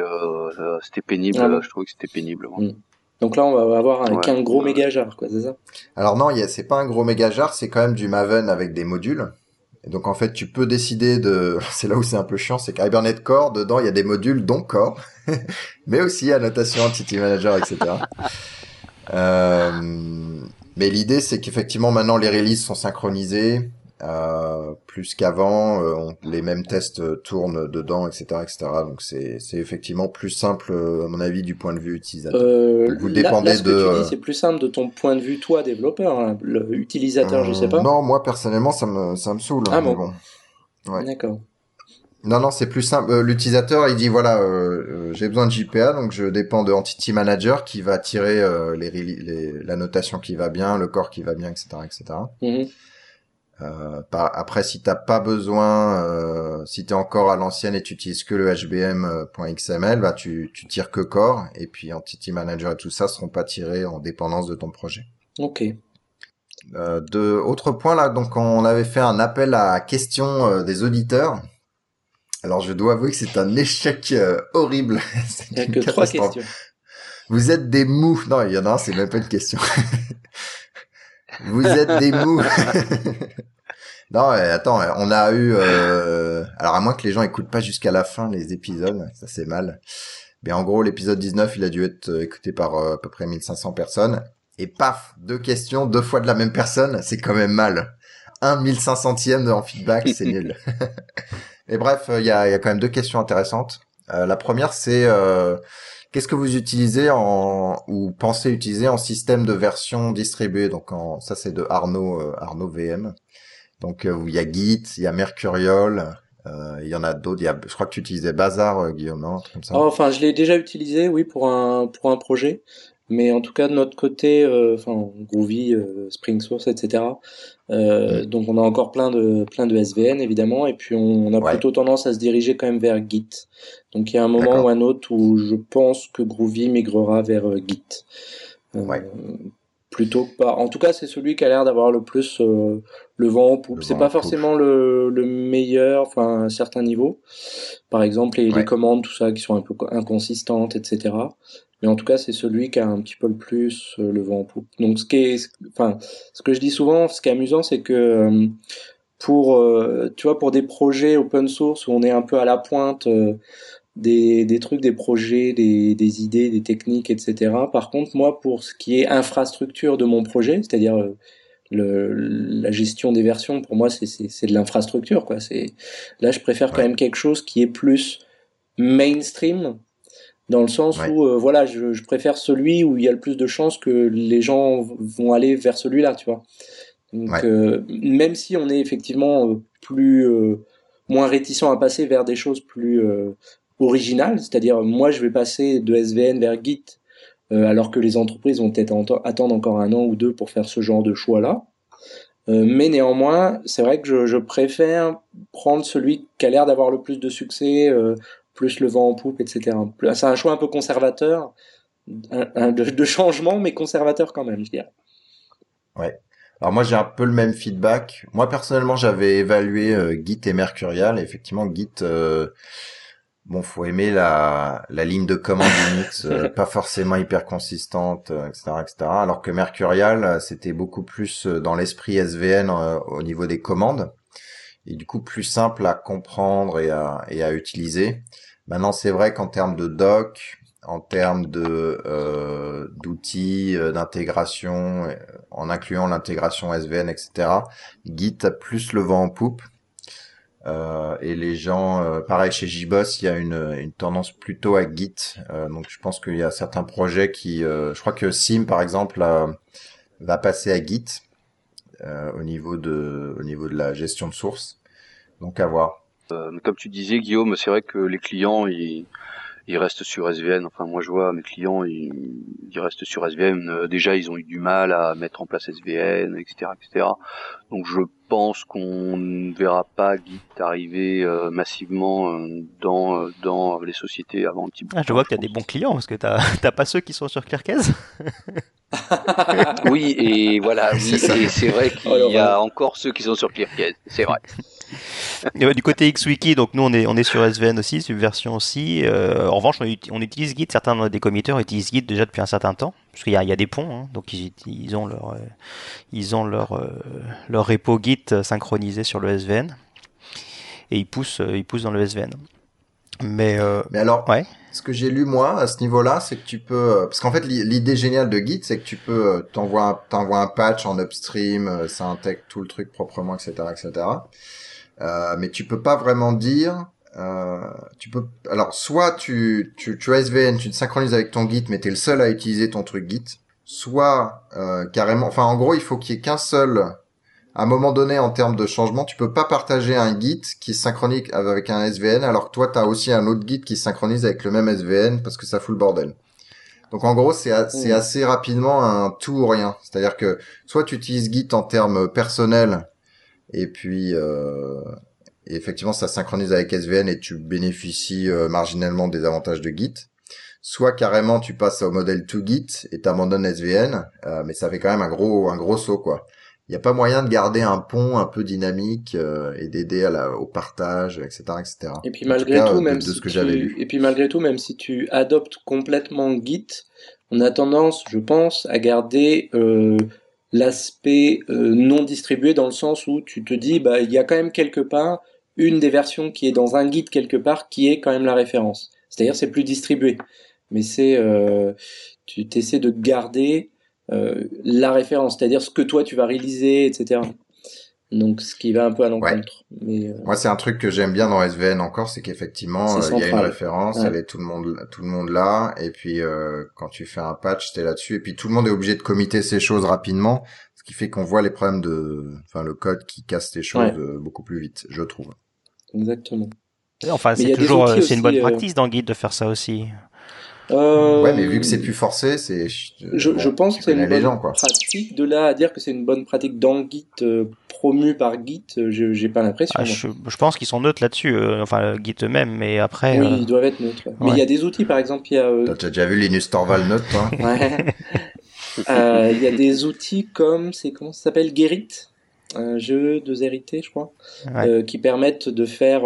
c'était pénible, ah je trouvais que c'était pénible. Hmm. Donc là, on va avoir un, un gros méga jar, quoi, c'est ça? Alors non, c'est pas un gros méga jar, c'est quand même du Maven avec des modules. Et donc en fait, tu peux décider de. C'est là où c'est un peu chiant, c'est qu'Hibernate Core, dedans, il y a des modules dont Core, mais aussi annotation, entity manager, etc. euh... Mais l'idée, c'est qu'effectivement, maintenant, les releases sont synchronisées. Euh, plus qu'avant, euh, les mêmes tests tournent dedans, etc., etc. Donc c'est effectivement plus simple à mon avis du point de vue utilisateur. Euh, vous dépendez de. C'est plus simple de ton point de vue toi développeur, hein. l'utilisateur, je sais pas. Non, moi personnellement ça me ça me saoule. Ah bon. Ouais. D'accord. Non, non, c'est plus simple. L'utilisateur, il dit voilà, j'ai besoin de JPA, donc je dépends de Entity Manager qui va tirer les, les, la notation qui va bien, le corps qui va bien, etc., etc. Euh, après, si t'as pas besoin, euh, si t'es encore à l'ancienne et tu utilises que le HBM.xml, bah tu, tu tires que Core et puis Entity Manager et tout ça seront pas tirés en dépendance de ton projet. Ok. Euh, de autre point là, donc on avait fait un appel à questions euh, des auditeurs. Alors je dois avouer que c'est un échec euh, horrible. Il n'y a que trois questions. Vous êtes des mous. Non, il y en a un, c'est même pas une question. Vous êtes des mous. non, attends, on a eu. Euh... Alors à moins que les gens écoutent pas jusqu'à la fin les épisodes, ça c'est mal. Mais en gros, l'épisode 19, il a dû être euh, écouté par euh, à peu près 1500 personnes. Et paf, deux questions, deux fois de la même personne, c'est quand même mal. Un 1500e en feedback, c'est nul. Mais bref, il y a, y a, quand même deux questions intéressantes. Euh, la première, c'est Qu'est-ce que vous utilisez en ou pensez utiliser en système de version distribuée? Donc en, ça c'est de Arnaud euh, Arnaud VM. Donc euh, il y a Git, il y a Mercurial, euh, il y en a d'autres. Il y a, je crois que tu utilisais Bazar, Guillaume, non? Comme ça. Oh, enfin, je l'ai déjà utilisé, oui, pour un pour un projet. Mais en tout cas, de notre côté, euh, enfin, Groovy, euh, Spring Source, etc. Euh, donc, on a encore plein de, plein de SVN, évidemment, et puis on, a plutôt tendance à se diriger quand même vers Git. Donc, il y a un moment ou un autre où je pense que Groovy migrera vers Git. ouais plutôt pas. En tout cas, c'est celui qui a l'air d'avoir le plus euh, le vent en poupe. C'est pas forcément le, le, meilleur, enfin à un certain niveau. Par exemple, les, les, commandes, tout ça, qui sont un peu inconsistantes, etc. Mais en tout cas, c'est celui qui a un petit peu le plus euh, le vent en poupe. Donc, ce qui est, enfin, ce que je dis souvent, ce qui est amusant, c'est que euh, pour, tu vois, pour des projets open source où on est un peu à la pointe des, des trucs, des projets, des, des idées, des techniques, etc. Par contre, moi, pour ce qui est infrastructure de mon projet, c'est-à-dire euh, le, la gestion des versions, pour moi, c'est de l'infrastructure. quoi. C'est Là, je préfère quand même quelque chose qui est plus mainstream, dans le sens où, euh, voilà, je, je, préfère celui où il y a le plus de chances que les gens vont aller vers celui-là, tu vois. Donc, euh, même si on est effectivement plus moins réticent à passer vers des choses plus original, c'est-à-dire moi je vais passer de SVN vers Git, euh, alors que les entreprises vont peut-être attendre encore un an ou deux pour faire ce genre de choix-là. Euh, mais néanmoins, c'est vrai que je, préfère prendre celui qui a l'air d'avoir le plus de succès, euh, plus le vent en poupe, etc. C'est un choix un peu conservateur, de, de, changement, mais conservateur quand même, je dirais. Ouais. Alors moi j'ai un peu le même feedback. Moi personnellement j'avais évalué Git et Mercurial. effectivement Git Bon, faut aimer la, la ligne de commande Unix, euh, pas forcément hyper consistante, etc., euh, etc. Alors que Mercurial, euh, c'était beaucoup plus dans l'esprit SVN au niveau des commandes et du coup plus simple à comprendre et à, et à utiliser. Maintenant, c'est vrai qu'en termes de doc, en termes de euh, d'outils d'intégration, en incluant l'intégration SVN, etc. Git a plus le vent en poupe euh, et les gens, euh, pareil chez JBoss, il y a une, une tendance plutôt à Git. Euh, donc je pense qu'il y a certains projets qui, je crois que Sim par exemple va passer à Git au niveau de au niveau de la gestion de source. Donc à voir. comme tu disais Guillaume, c'est vrai que les clients ils ils restent sur SVN. Enfin, moi, je vois mes clients, ils, ils restent sur SVN. déjà, ils ont eu du mal à mettre en place SVN, etc., etc. Donc, je pense qu'on ne verra pas Git arriver euh, massivement euh, dans, euh, dans les sociétés avant un petit bout. Ah, je vois qu'il y a des bons clients parce que tu n'as pas ceux qui sont sur ClearCase. oui, et voilà, c'est vrai qu'il y a encore ceux qui sont sur ClearCase, c'est vrai. du côté XWiki, donc nous on est, on est sur SVN aussi, Subversion aussi. en revanche, on, utilise Git, certains des committeurs utilisent Git déjà depuis un certain temps, parce qu'il y, y, a des ponts, hein, donc ils, ils, ont leur, ils ont leur, leur repo Git synchronisé sur le SVN et il pousse, euh, il pousse dans le SVN. Mais, euh, Mais alors, ouais. ce que j'ai lu moi à ce niveau-là, c'est que tu peux, euh, parce qu'en fait l'idée géniale de Git, c'est que tu peux t'envoies t'envoies un patch en upstream, ça intègre tout le truc proprement, etc., etc. Euh, mais tu peux pas vraiment dire, euh, tu peux, alors soit tu, tu, tu as SVN, tu te synchronises avec ton Git, mais t'es le seul à utiliser ton truc Git, soit euh, carrément, enfin en gros il faut qu'il y ait qu'un seul à un moment donné, en termes de changement, tu peux pas partager un Git qui synchronise avec un SVN, alors que toi, tu as aussi un autre Git qui synchronise avec le même SVN parce que ça fout le bordel. Donc en gros, c'est mm. assez rapidement un tout ou rien. C'est-à-dire que soit tu utilises Git en termes personnels et puis euh, effectivement ça synchronise avec SVN et tu bénéficies euh, marginalement des avantages de Git. Soit carrément tu passes au modèle to Git et t'abandonnes SVN, euh, mais ça fait quand même un gros un gros saut quoi il n'y a pas moyen de garder un pont un peu dynamique euh, et d'aider au partage, etc., etc. Et puis malgré tout, même si tu... et puis malgré tout, même si tu adoptes complètement Git, on a tendance, je pense, à garder euh, l'aspect euh, non distribué dans le sens où tu te dis, bah, il y a quand même quelque part une des versions qui est dans un Git quelque part qui est quand même la référence. C'est-à-dire, c'est plus distribué, mais c'est tu t'essaies de garder euh, la référence, c'est-à-dire ce que toi tu vas réaliser, etc. Donc, ce qui va un peu à l'encontre. Mais euh, Moi, c'est un truc que j'aime bien dans SVN encore, c'est qu'effectivement, euh, il y a une référence, elle est tout le monde, tout le monde là, et puis quand tu fais un patch, t'es là-dessus, et puis tout le monde est obligé de committer ces choses rapidement, ce qui fait qu'on voit les problèmes de, enfin, le code qui casse les choses beaucoup plus vite, je trouve. Exactement. Enfin, c'est toujours, c'est une bonne pratique dans Git de faire ça aussi. Euh, ouais, mais vu que c'est plus forcé, c'est. Je, je pense que c'est une bonne gens, pratique. De là à dire que c'est une bonne pratique dans Git, euh, promue par Git, euh, je j'ai pas l'impression. Ah, je, je, pense qu'ils sont neutres là-dessus, enfin Git eux-mêmes, mais après. Oui, ils doivent être neutres. Mais il y a des outils, par exemple, il y a. T'as déjà vu Linus Torvald neutre, toi Ouais. Il y a des outils comme, c'est comment ça s'appelle, Gerrit, un jeu de Zérité, je crois, qui permettent de faire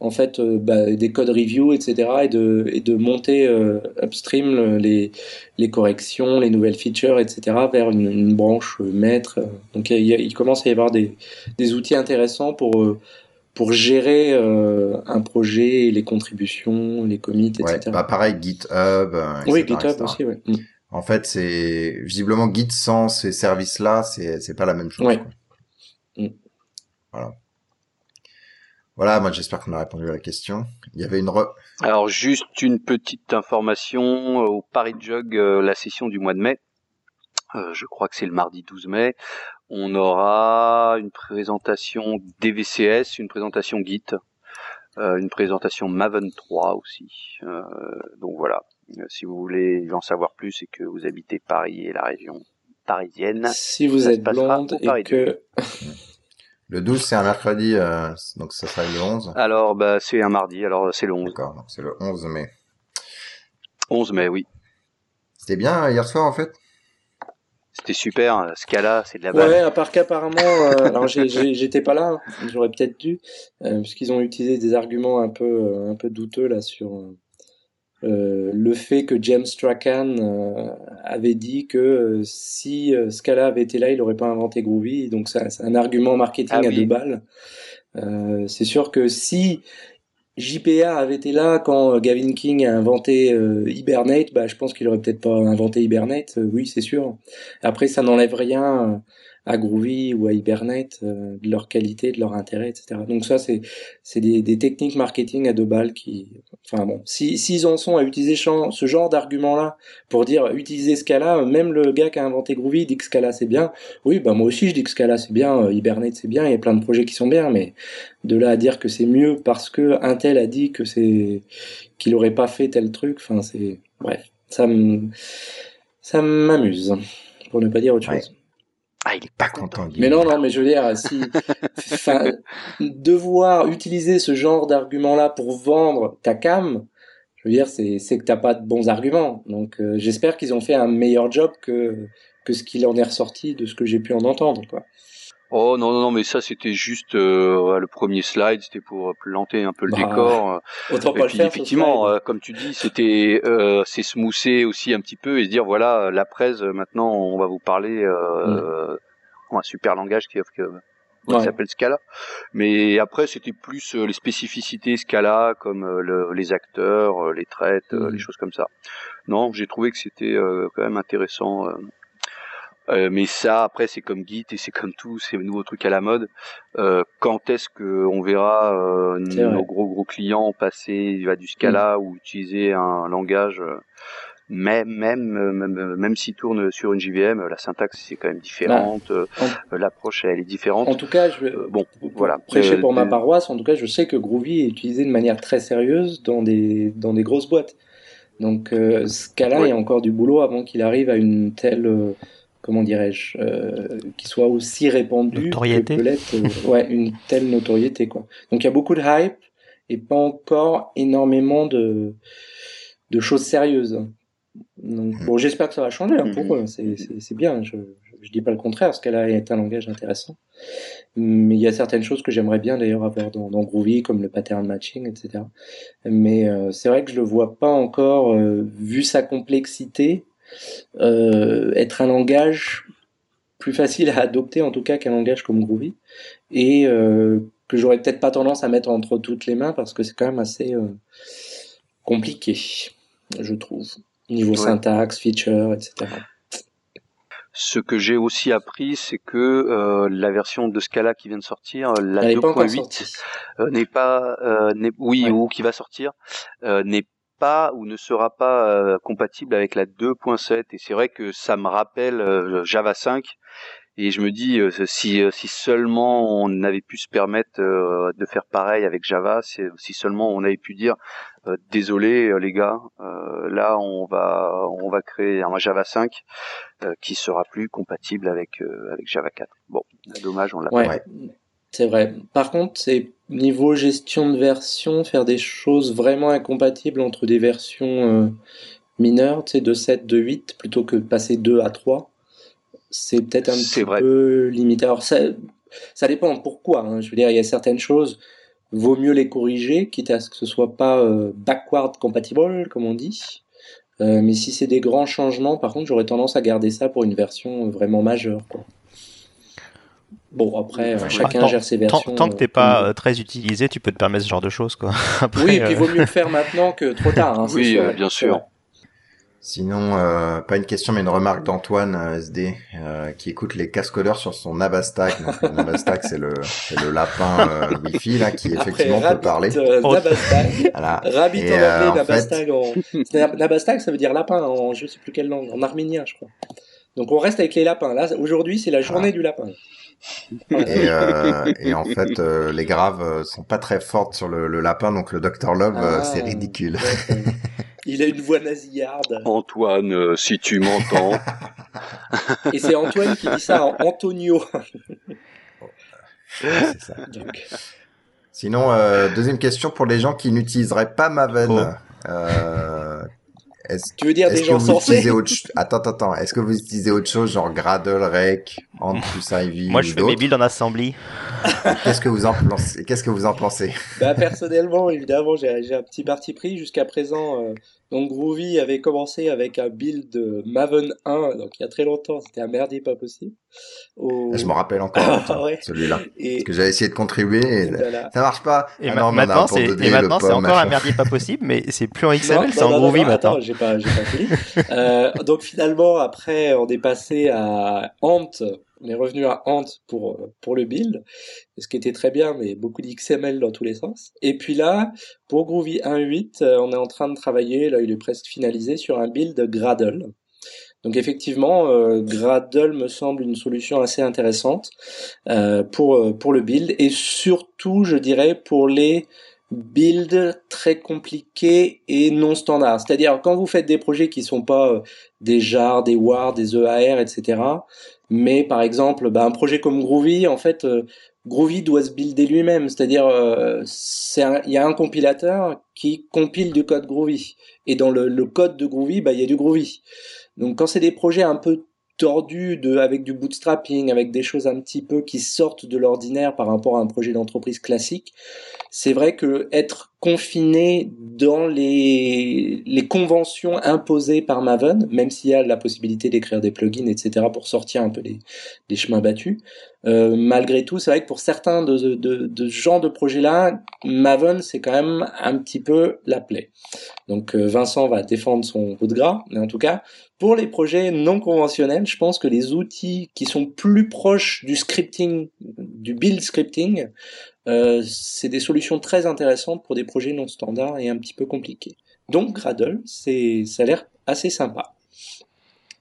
en fait euh, bah, des codes review, etc. et de, et de monter euh, upstream les, les corrections, les nouvelles features, etc. vers une, branche euh, maître. Donc il, commence à y avoir des, des outils intéressants pour pour gérer un projet, les contributions, les commits, etc. Ouais, bah pareil, GitHub. oui, GitHub aussi, ouais. Mm. En fait, c'est visiblement Git sans ces services-là, c'est c'est pas la même chose. Ouais. Mm. Voilà. Voilà, moi j'espère qu'on a répondu à la question. Il y avait une re... Alors juste une petite information euh, au Paris Jog, euh, la session du mois de mai. Euh, je crois que c'est le mardi 12 mai. On aura une présentation DVCS, une présentation Git, une présentation Maven 3 aussi. donc voilà, si vous voulez en savoir plus et que vous habitez Paris et la région parisienne. Si vous êtes blonde et que Le 12, c'est un mercredi, euh, donc ça sera le 11. Alors, bah, c'est un mardi, alors c'est le 11. D'accord, donc c'est le 11 mai. 11 mai, oui. C'était bien euh, hier soir, en fait? C'était super, Scala, c'est de la balle. Ouais, à part qu'apparemment, euh, alors j'étais pas là, j'aurais peut-être dû, puisqu'ils ont utilisé des arguments un peu, un peu douteux là sur euh, le fait que James Strachan euh, avait dit que euh, si Scala avait été là, il n'aurait pas inventé Groovy. Donc c'est un argument marketing ah à deux balles. c'est sûr que si JPA avait été là quand Gavin King a inventé Hibernate, bah, je pense qu'il aurait peut-être pas inventé Hibernate. oui, c'est sûr. Après, ça n'enlève rien à Groovy ou à Hibernate, euh, de leur qualité, de leur intérêt, etc. Donc ça, c'est c'est des, des, techniques marketing à deux balles qui, enfin bon, si s'ils en sont à utiliser ce genre d'argument-là pour dire utiliser Scala, même le gars qui a inventé Groovy dit que Scala c'est bien. Oui, bah moi aussi je dis que Scala c'est bien, euh, Hibernate c'est bien, il y a plein de projets qui sont bien, mais de là à dire que c'est mieux parce que un tel a dit que c'est qu'il aurait pas fait tel truc, enfin c'est bref, ça ça m'amuse pour ne pas dire autre chose. Ah, il est pas content. Mais non, non, mais je veux dire, si, enfin, devoir utiliser ce genre d'argument-là pour vendre ta cam, je veux dire, c'est, c'est que t'as pas de bons arguments. Donc, euh, j'espère qu'ils ont fait un meilleur job que que ce qu'il en est ressorti de ce que j'ai pu en entendre, quoi. Oh non non non mais ça c'était juste euh, le premier slide c'était pour planter un peu le bah, décor. Autant pas le faire. Effectivement euh, comme tu dis c'était euh, c'est smousser aussi un petit peu et se dire voilà la presse maintenant on va vous parler euh, mm. un super langage qui, qui s'appelle Scala. Mais après c'était plus les spécificités Scala comme les acteurs, les traites, mm. les choses comme ça. Non j'ai trouvé que c'était quand même intéressant euh, mais ça, après, c'est comme Git et c'est comme tout, c'est nouveau truc à la mode. Euh, quand est-ce que on verra euh, nos gros gros clients passer va du Scala mm. ou utiliser un langage euh, même même même, même s'il tourne sur une JVM, la syntaxe c'est quand même différente, bah, l'approche elle est différente. En tout cas, je vais bon voilà prêcher pour ma paroisse. En tout cas, je sais que Groovy est utilisé de manière très sérieuse dans des dans des grosses boîtes. Donc Scala, il y a encore du boulot avant qu'il arrive à une telle comment dirais-je, euh, qui soit aussi répandu notoriété. que peut euh, ouais, une telle notoriété quoi. Donc il y a beaucoup de hype et pas encore énormément de de choses sérieuses. Donc bon, j'espère que ça va changer hein, pour eux. C'est bien. Je, je dis pas le contraire, parce qu'elle a est un langage intéressant. Mais il y a certaines choses que j'aimerais bien d'ailleurs avoir dans, dans, Groovy, comme le pattern matching, etc. Mais euh, c'est vrai que je le vois pas encore, euh, vu sa complexité, euh, être un langage plus facile à adopter en tout cas qu'un langage comme Groovy. Et euh, que j'aurais peut-être pas tendance à mettre entre toutes les mains parce que c'est quand même assez euh, compliqué, je trouve, niveau syntaxe, feature, etc. Ce que j'ai aussi appris, c'est que la version de Scala qui vient de sortir, la 2.8, n'est pas, oui, ou qui va sortir, n'est pas ou ne sera pas euh, compatible avec la 2.7 et c'est vrai que ça me rappelle euh, Java 5 Et je me dis, si, si seulement on avait pu se permettre de faire pareil avec Java, si seulement on avait pu dire, désolé les gars, là on va on va créer un Java 5 qui sera plus compatible avec avec Java 4. Bon, dommage, on l'a ouais. C'est vrai. Par contre, c'est niveau gestion de version, faire des choses vraiment incompatibles entre des versions euh, mineures, tu sais, de 7, de 8, plutôt que de passer 2 à 3, c'est peut-être un petit peu limité. Alors, ça, ça dépend pourquoi. Hein. Je veux dire, il y a certaines choses, vaut mieux les corriger, quitte à ce que ce soit pas euh, backward compatible, comme on dit. Euh, mais si c'est des grands changements, par contre, j'aurais tendance à garder ça pour une version vraiment majeure. Quoi. Bon, après, euh, chacun gère ses versions. Tant, que t'es pas euh, très utilisé, tu peux te permettre ce genre de choses, quoi. oui, et puis il vaut mieux le faire maintenant que trop tard. Hein, oui, euh, bien sûr. Sinon, pas une question, mais une remarque d'Antoine SD qui écoute les cascodeurs sur son Nabastack. Donc, le c'est le, le lapin Wi-Fi là qui effectivement peut parler. Nabastack. voilà. Rabbit en anglais, Nabastack. En... Nabastack, ça veut dire lapin en je sais plus quelle langue, en arménien, je crois. Donc on reste avec les lapins. Là, aujourd'hui, c'est la journée du lapin. Et, euh, et, en fait, euh, les graves euh, sont pas très fortes sur le, le lapin, donc le Dr Love, ah, c'est ridicule. Il a une voix nasillarde. Antoine, si tu m'entends. et c'est Antoine qui dit ça en Antonio. c'est ça. Sinon, deuxième question pour les gens qui n'utiliseraient pas Maven. Oh. Est-ce, tu veux dire des gens sensés? autre... Attends, attends, attends. Est-ce que vous utilisez autre chose, genre Gradle, Rec, Ant plus Ivy Moi, je fais mes builds en assembly. Qu'est-ce que vous en pensez Qu'est-ce que vous en pensez? Bah, personnellement, évidemment, j'ai, j'ai un petit parti pris jusqu'à présent. Euh, donc Groovy avait commencé avec un build Maven 1, donc il y a très longtemps, c'était un merdier pas possible. Je me rappelle encore celui-là. Parce que j'avais essayé de contribuer et ça marche pas. Et ah maintenant, c'est, et maintenant c'est encore un merdier pas possible, mais c'est plus en XML, c'est en Groovy maintenant. j'ai pas, j'ai pas fini. euh, donc finalement, après, on est passé à Ant on est revenu à Ant pour, euh, pour le build, ce qui était très bien, mais beaucoup d'XML dans tous les sens. Et puis là, pour Groovy 1.8, euh, on est en train de travailler, là il est presque finalisé, sur un build Gradle. Donc effectivement, euh, Gradle me semble une solution assez intéressante pour, le build, et surtout, je dirais, pour les builds très compliqués et non standards. C'est-à-dire quand vous faites des projets qui sont pas des JAR, des WAR, des EAR, etc., mais par exemple, bah, un projet comme Groovy, en fait, euh, Groovy doit se builder lui-même, c'est-à-dire euh, il y a un compilateur qui compile du code Groovy, et dans le, code de Groovy, bah, il y a du Groovy. Donc quand c'est des projets un peu tordus de, avec du bootstrapping, avec des choses un petit peu qui sortent de l'ordinaire par rapport à un projet d'entreprise classique, c'est vrai que être confiné dans les, les conventions imposées par Maven, même s'il y a la possibilité d'écrire des plugins, etc., pour sortir un peu des, des chemins battus. Euh, malgré tout, c'est vrai que pour certains de, de, de ce genre de projets-là, Maven, c'est quand même un petit peu la plaie. Donc euh, Vincent va défendre son bout de gras, mais en tout cas, pour les projets non conventionnels, je pense que les outils qui sont plus proches du scripting, du build scripting, euh, c'est des solutions très intéressantes pour des projets non standards et un petit peu compliqués. Donc Gradle, c'est, ça a l'air assez sympa.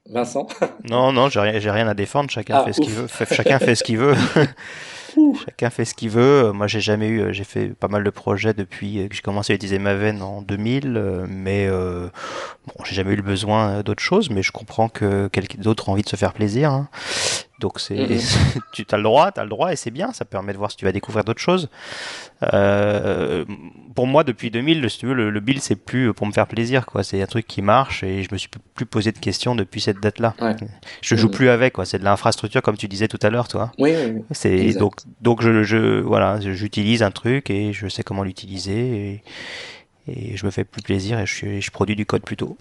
Vincent? Non, non, j'ai rien, rien à défendre. Chacun ah, fait ce qu'il veut. Chacun fait ce qu'il veut. Chacun fait ce qu'il veut. Moi, j'ai jamais eu. J'ai fait pas mal de projets depuis que j'ai commencé à utiliser Maven en 2000, mais euh, bon, j'ai jamais eu le besoin d'autre chose. Mais je comprends que quelqu'un d'autre a envie de se faire plaisir. Hein. Donc c'est, tu as le droit, tu as le droit et c'est bien, ça permet de voir si tu vas découvrir d'autres choses. Euh, pour moi, depuis 2000, si tu veux, le, build c'est plus pour me faire plaisir, quoi. C'est un truc qui marche et je me suis plus posé de questions depuis cette date-là. Je joue mm-hmm. plus avec, quoi. C'est de l'infrastructure comme tu disais tout à l'heure, toi. Oui, oui, C'est donc donc je, je voilà, j'utilise un truc et je sais comment l'utiliser et, et, je me fais plus plaisir et je, je produis du code plutôt.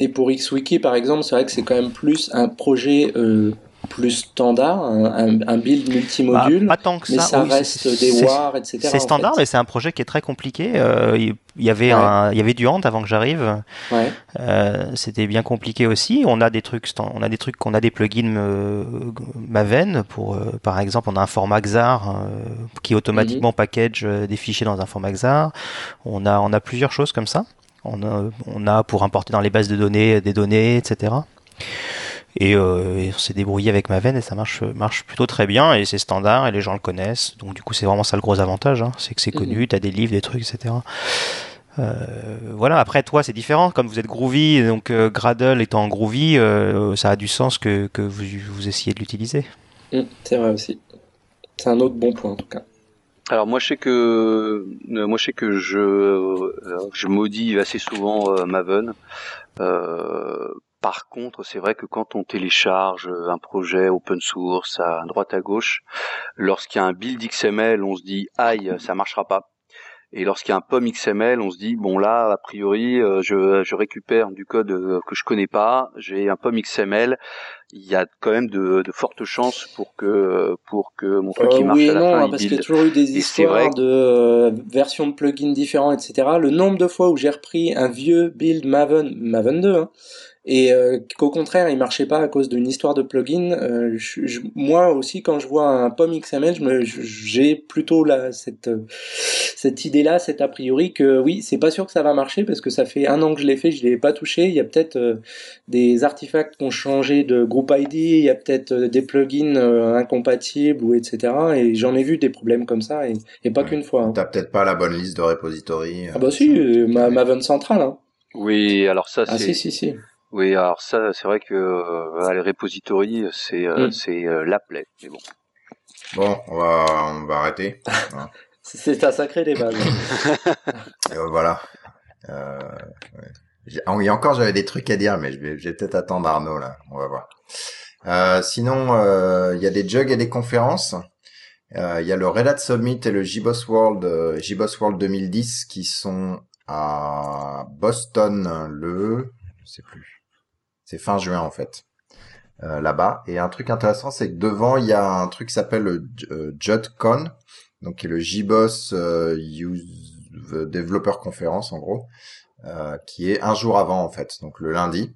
Et pour XWiki, par exemple, c'est vrai que c'est quand même plus un projet euh, plus standard, un, build multimodule. Bah, pas tant que ça. Mais ça reste des WAR, etc. C'est standard, mais c'est un projet qui est très compliqué. Euh, il y avait un, il y avait du Ant avant que j'arrive. Ouais. Euh, C'était bien compliqué aussi. On a des trucs, on a des trucs, qu'on a des plugins euh, Maven pour, par exemple, on a un format XAR qui automatiquement mhm. package des fichiers dans un format XAR. On a, on a plusieurs choses comme ça. On a, on a pour importer dans les bases de données des données, etc. Et, on s'est débrouillé avec Maven et ça marche, marche plutôt très bien et c'est standard et les gens le connaissent. Donc du coup c'est vraiment ça le gros avantage, hein. c'est que c'est connu, tu as des livres, des trucs, etc. Euh, voilà, après toi c'est différent, comme vous êtes groovy, donc euh, Gradle étant groovy, euh, ça a du sens que, que vous, vous essayez de l'utiliser. Mm, c'est vrai aussi. C'est un autre bon point en tout cas. Alors moi je sais que moi je sais que je je maudis assez souvent Maven. Par contre, c'est vrai que quand on télécharge un projet open source à droite à gauche, lorsqu'il y a un build XML, on se dit aïe, ça marchera pas. Et lorsqu'il y a un POM XML, on se dit bon là, a priori, euh, je, je, récupère du code euh, que je connais pas. J'ai un POM XML. Il y a quand même de, de, fortes chances pour que pour que mon truc euh, marche oui à la non, fin. parce qu'il y a toujours eu des histoires de versions de plugins différentes, etc. Le nombre de fois où j'ai repris un vieux build Maven, Maven 2, hein, et euh, qu'au contraire il marchait pas à cause d'une histoire de plugin. Euh, je, moi aussi quand je vois un POM XML, j'ai plutôt la, cette cette idée là, cette a priori que oui c'est pas sûr que ça va marcher parce que ça fait un an que je l'ai fait, je l'ai pas touché. Il y a peut-être euh, des artefacts qui ont changé de groupe ID, il y a peut-être des plugins incompatibles ou etc. Et j'en ai vu des problèmes comme ça et, et pas qu'une fois. Hein. T'as peut-être pas la bonne liste de repository. Ah bah si, ma Maven centrale. Hein. Oui, alors ça ah, c'est. Ah si si si. Oui, alors ça, c'est vrai que euh, les repositories, c'est euh, mm. c'est euh, la plaie. Mais bon. Bon, on va on va arrêter. Hein. c'est un sacré débat. Et voilà. Euh, ouais. Et encore, j'avais des trucs à dire, mais je vais, je vais peut-être attendre Arnaud là. On va voir. Euh, sinon, il y a des jugs et des conférences. Il y a le Red Hat Summit et le JBoss World, JBoss World 2010 qui sont à Boston le, je sais plus, c'est fin juin en fait. Euh, là-bas. Et un truc intéressant, c'est que devant, il y a un truc qui s'appelle le euh, donc qui est le JBoss euh, Developer Conference en gros, euh, qui est un jour avant en fait, donc le lundi,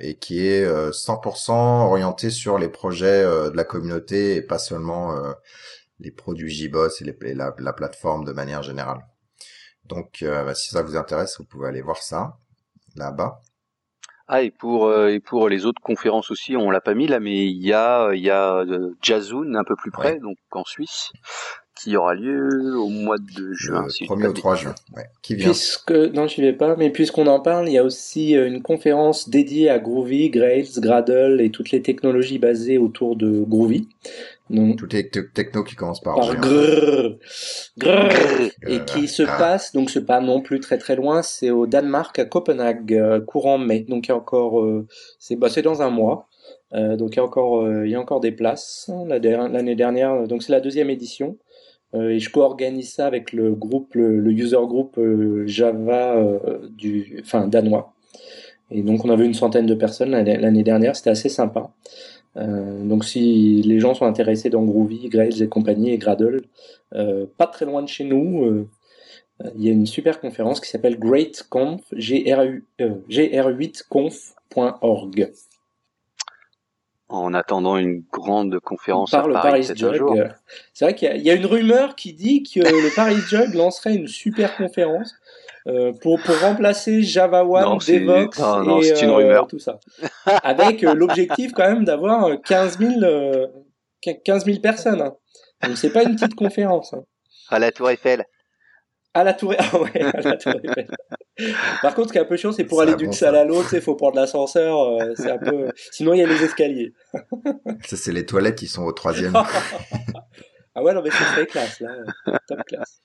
et qui est 100% orienté sur les projets de la communauté et pas seulement les produits JBoss et, la, plateforme de manière générale. Donc, bah, si ça vous intéresse, vous pouvez aller voir ça là-bas. Ah et pour euh, et pour les autres conférences aussi, on l'a pas mis là, mais il y a il y a euh, Jazzoon un peu plus près, donc en Suisse, qui aura lieu au mois de juin. Le 1er au 3 juin. Ouais. Qui vient Puisque non, je vais pas, mais puisqu'on en parle, il y a aussi euh, une conférence dédiée à Groovy, Grails, Gradle et toutes les technologies basées autour de Groovy. Donc, Toutes les technos qui commencent par, par grrr, grrr, et qui se passe, donc c'est pas non plus très très loin, c'est au Danemark, à Copenhague, euh, courant mai. Donc il y a encore, euh, c'est bah, dans un mois. Euh, donc il y a encore, euh, il y a encore des places. Hein, l'année dernière, donc c'est la deuxième édition. Et je co-organise ça avec le groupe, le, le user group Java du, enfin danois. Et donc on avait une centaine de personnes l'année dernière, c'était assez sympa. Euh, donc si les gens sont intéressés dans Groovy, Grails et compagnie et Gradle, euh, pas très loin de chez nous, euh, il y a une super conférence qui s'appelle GreatConf, gr8conf.org. En attendant une grande conférence par à le Paris, Paris Jug. C'est vrai qu'il y, y, a une rumeur qui dit que le Paris Jug lancerait une super conférence euh, pour, pour remplacer Java One, DevOps et euh, tout ça. Avec euh, l'objectif quand même d'avoir 15 000, 15 000 personnes. Hein. Donc c'est pas une petite conférence. Hein. À la Tour Eiffel. À la Tour, ah ouais, à la tour Eiffel. Par contre, ce qui est un peu chiant, c'est pour aller d'une salle à l'autre, il faut prendre l'ascenseur. c'est un peu. Sinon, il y a les escaliers. ça, c'est les toilettes qui sont au troisième. ah ouais, non mais c'est très classe là, top classe.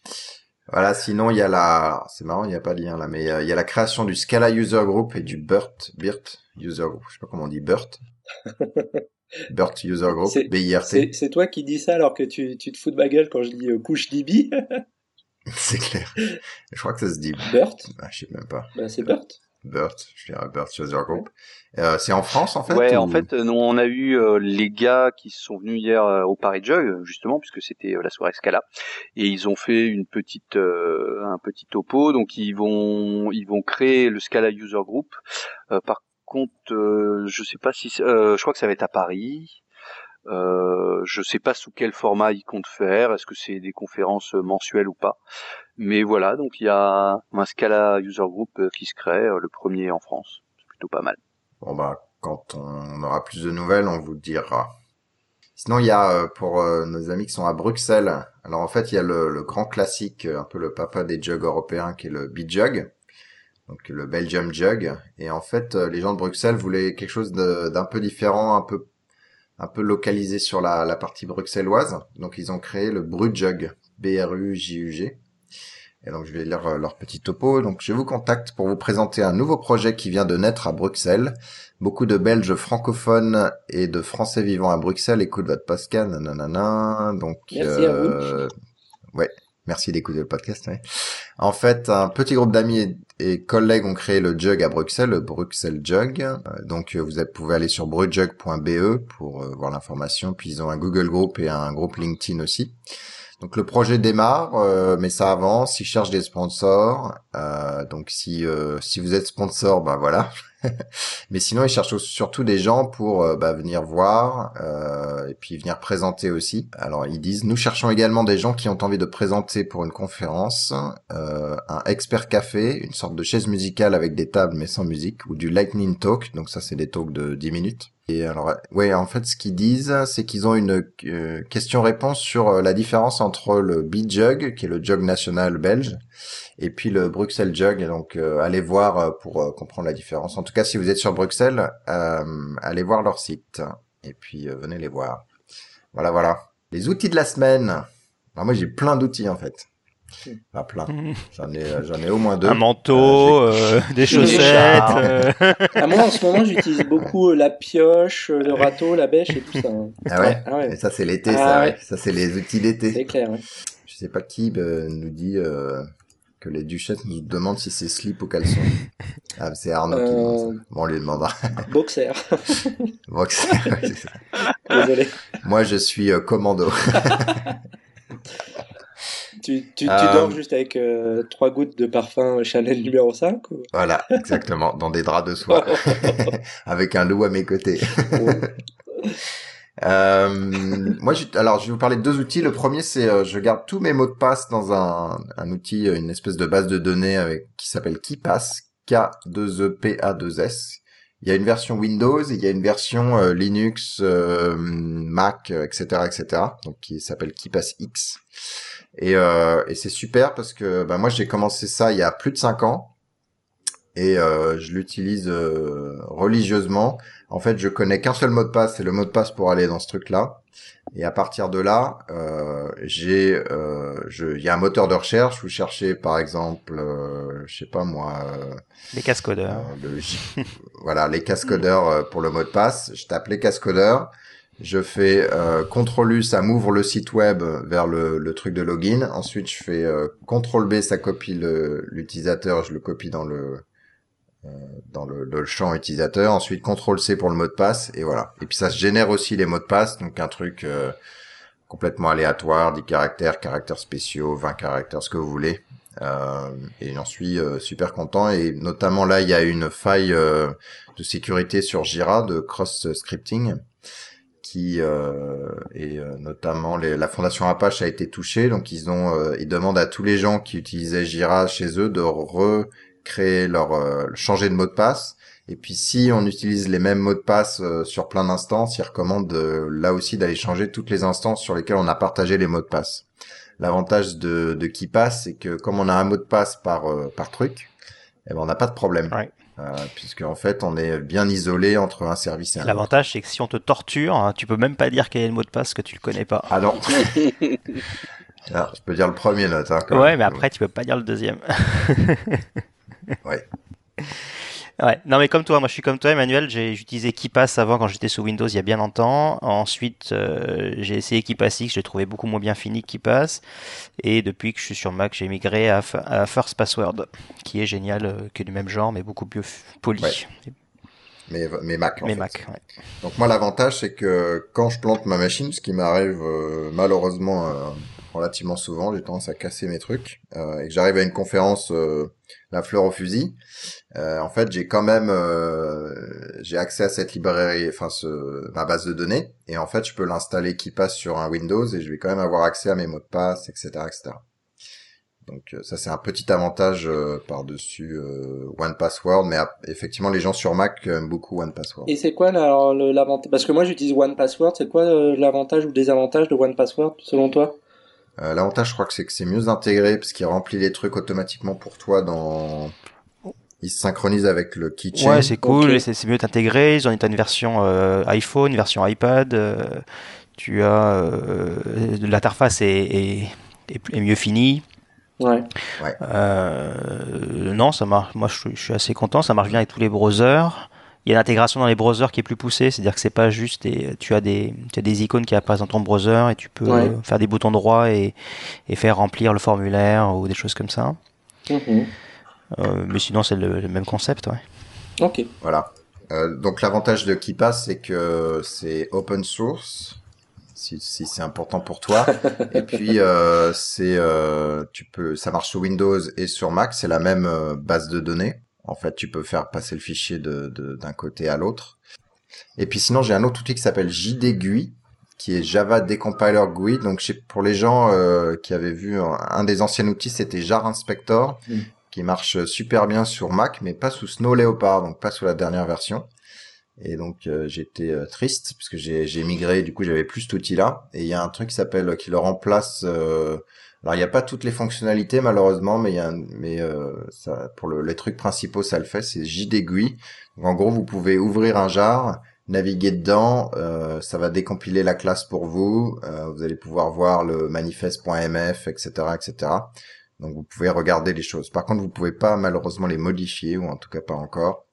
Voilà, sinon il y a la, c'est marrant, il n'y a pas de lien là, mais euh, il y a la création du Scala User Group et du BERT, BIRT User Group, je sais pas comment on dit BERT. BERT User Group, BIRT. C'est toi qui dis ça alors que tu, tu te fous de ma gueule quand je dis euh, couche DB. c'est clair. Je crois que ça se dit BERT. Bah, je sais même pas. Bah, c'est BERT. Burt, je dirais Burt User Group. Euh, c'est en France en fait Ouais, en fait, nous on a eu euh, les gars qui sont venus hier euh, au Paris Jug justement puisque c'était la soirée Scala et ils ont fait une petite un petit topo donc ils vont ils vont créer le Scala User Group. par contre, je sais pas si je crois que ça va être à Paris. Euh, je sais pas sous quel format ils comptent faire, est-ce que c'est des conférences mensuelles ou pas. Mais voilà, donc il y a un Scala User Group qui se crée, le premier en France. C'est plutôt pas mal. Bon bah quand on aura plus de nouvelles, on vous dira. Sinon, il y a euh, pour euh, nos amis qui sont à Bruxelles. Alors en fait, il y a le, le grand classique, un peu le papa des jugs européens, qui est le Beat Jug, donc le Belgium Jug. Et en fait, les gens de Bruxelles voulaient quelque chose d'un peu différent, un peu un peu localisé sur la, la partie bruxelloise. Donc ils ont créé le Brut Jug, B-R-U-J-U-G. Et donc je vais lire euh, leur petit topo. Donc je vous contacte pour vous présenter un nouveau projet qui vient de naître à Bruxelles. Beaucoup de Belges francophones et de Français vivant à Bruxelles écoutent votre podcast. Nanana. Donc Merci à vous. Euh, ouais, merci d'écouter le podcast. En fait, un petit groupe d'amis et, collègues ont créé le Jug à Bruxelles, le Bruxelles Jug. Euh, donc vous pouvez aller sur brutjug.be pour voir l'information. Puis ils ont un Google Group et un groupe LinkedIn aussi. Donc le projet démarre, euh, mais ça avance. Ils cherchent des sponsors. Euh, donc si euh, si vous êtes sponsor, bah voilà. mais sinon, ils cherchent surtout des gens pour bah, venir voir et puis venir présenter aussi. Alors ils disent nous cherchons également des gens qui ont envie de présenter pour une conférence, un expert café, une sorte de chaise musicale avec des tables mais sans musique, ou du lightning talk. Donc ça c'est des talks de 10 minutes. Et alors, ouais, en fait, ce qu'ils disent, c'est qu'ils ont une euh, question-réponse sur euh, la différence entre le Beat Jug, qui est le jug national belge, et puis le Bruxelles Jug. Et donc, euh, allez voir pour comprendre la différence. En tout cas, si vous êtes sur Bruxelles, allez voir leur site. Et puis, venez les voir. Voilà, voilà. Les outils de la semaine. moi, j'ai plein d'outils, en fait. Pas plein. J'en ai, euh, j'en ai au moins deux. Un manteau, euh, euh des chaussettes. Euh... Ah, moi, en ce moment, j'utilise beaucoup la pioche, le râteau, la bêche et tout ça. Ah ouais? Ah ouais. Et ça, c'est l'été, ah ça. Ouais. Ça, c'est les outils d'été. C'est clair. Ouais. Je sais pas qui nous dit que les duchesses nous demandent si c'est slip ou caleçon. Ah, c'est Arnaud qui demande ça. Bon, on lui demandera. Boxer. Boxer. Désolé. Moi, je suis commando. Tu, tu, tu euh, dors juste avec euh, trois gouttes de parfum Chanel numéro 5 ou... Voilà, exactement, dans des draps de soie, avec un loup à mes côtés. euh, moi, je, alors, je vais vous parler de deux outils. Le premier, c'est euh, je garde tous mes mots de passe dans un, un outil, une espèce de base de données avec qui s'appelle KeePass, K2EPA2S. Il y a une version Windows, il y a une version euh, Linux, Mac, etc., etc. Donc qui s'appelle KeePass X. Et, euh, et c'est super parce que bah, moi j'ai commencé ça il y a plus de cinq ans et euh, je l'utilise euh, religieusement. En fait, je connais qu'un seul mot de passe, c'est le mot de passe pour aller dans ce truc-là. Et à partir de là, euh, j'ai, euh, il y a un moteur de recherche. Vous cherchez, par exemple, euh, je sais pas moi, les cascodeurs. voilà, les cascodeurs pour le mot de passe. Je tape les cascodeurs. Je fais euh, CTRL U, ça m'ouvre le site web vers le, le, truc de login. Ensuite, je fais euh, CTRL B, ça copie l'utilisateur, je le copie dans le euh, dans le, le, champ utilisateur. Ensuite, CTRL C pour le mot de passe et voilà. Et puis ça se génère aussi les mots de passe, donc un truc euh, complètement aléatoire, 10 caractères, caractères spéciaux, 20 caractères, ce que vous voulez. Euh, et j'en suis euh, super content. Et notamment là, il y a une faille de sécurité sur Jira de cross scripting qui euh, et euh, notamment les, la fondation Apache a été touchée, donc ils ont euh, ils demandent à tous les gens qui utilisaient Jira chez eux de recréer leur euh, changer de mot de passe. Et puis si on utilise les mêmes mots de passe sur plein d'instances, ils recommandent là aussi d'aller changer toutes les instances sur lesquelles on a partagé les mots de passe. L'avantage de, de KeePass, c'est que comme on a un mot de passe par par truc, eh ben on n'a pas de problème. Euh, puisque en fait on est bien isolé entre un service et un L'avantage c'est que si on te torture, hein, tu peux même pas dire quel est le mot de passe que tu le connais pas. Ah non. ah, je peux dire le premier note. Hein, ouais, mais après tu peux pas dire le deuxième. ouais. Ouais, non mais comme toi, moi je suis comme toi Emmanuel, j'ai utilisé KeePass avant quand j'étais sous Windows il y a bien longtemps. Ensuite, euh, j'ai essayé KeePass X, je l'ai trouvé beaucoup moins bien fini que KeePass. Et depuis que je suis sur Mac, j'ai migré à, à, First Password, qui est génial, euh, qui est du même genre mais beaucoup plus poli. Ouais. Mais, mais Mac. En mais fait. Mac. Ouais. Donc moi l'avantage c'est que quand je plante ma machine, ce qui m'arrive euh, malheureusement euh, relativement souvent, j'ai tendance à casser mes trucs, euh, et que j'arrive à une conférence la fleur au fusil, euh, en fait, j'ai quand même euh, j'ai accès à cette librairie, enfin ce, ma base de données, et en fait, je peux l'installer qui passe sur un Windows et je vais quand même avoir accès à mes mots de passe, etc., etc. Donc ça c'est un petit avantage par-dessus One Password, mais effectivement les gens sur Mac aiment beaucoup One Password. Et c'est quoi l'avantage Parce que moi j'utilise One Password, c'est quoi l'avantage ou désavantage de One Password selon toi? L'avantage je crois que c'est que c'est mieux intégré parce qu'il remplit les trucs automatiquement pour toi dans il se synchronise avec le keychain. Ouais, c'est cool, c'est mieux intégré. Ils ont une version euh, iPhone, une version iPad. Euh, tu as euh, l'interface est, est, mieux finie. Ouais. non, ça marche. Moi, je, suis assez content. Ça marche bien avec tous les browsers. Il y a l'intégration dans les browsers qui est plus poussée, c'est-à-dire que c'est pas juste tu as des tu as des icônes qui apparaissent dans ton browser et tu peux faire des boutons droits et, et faire remplir le formulaire ou des choses comme ça. Mm euh, mais sinon, c'est le, même concept, ouais. Ok. Voilà. Euh, donc l'avantage de KeePass, c'est que c'est open source, si, si c'est important pour toi. et puis euh, c'est, euh, tu peux, ça marche sur Windows et sur Mac, c'est la même euh, base de données. En fait, tu peux faire passer le fichier de, d'un côté à l'autre. Et puis sinon, j'ai un autre outil qui s'appelle JDGUI, qui est Java Decompiler GUI. Donc pour les gens euh, qui avaient vu un, des anciens outils, c'était Jar Inspector. Mm qui marche super bien sur Mac, mais pas sous Snow Leopard, donc pas sous la dernière version. Et donc euh, j'étais euh, triste puisque j'ai, j'ai migré, du coup j'avais plus cet outil-là. Et il y a un truc qui s'appelle qui le remplace. Euh, alors il n'y a pas toutes les fonctionnalités malheureusement, mais y a mais ça, pour le, les trucs principaux ça le fait. C'est JDGUI. Donc en gros vous pouvez ouvrir un jar, naviguer dedans, ça va décompiler la classe pour vous. vous allez pouvoir voir le manifeste.mf, etc., etc. Donc vous pouvez regarder les choses. Par contre, vous pouvez pas malheureusement les modifier ou en tout cas pas encore.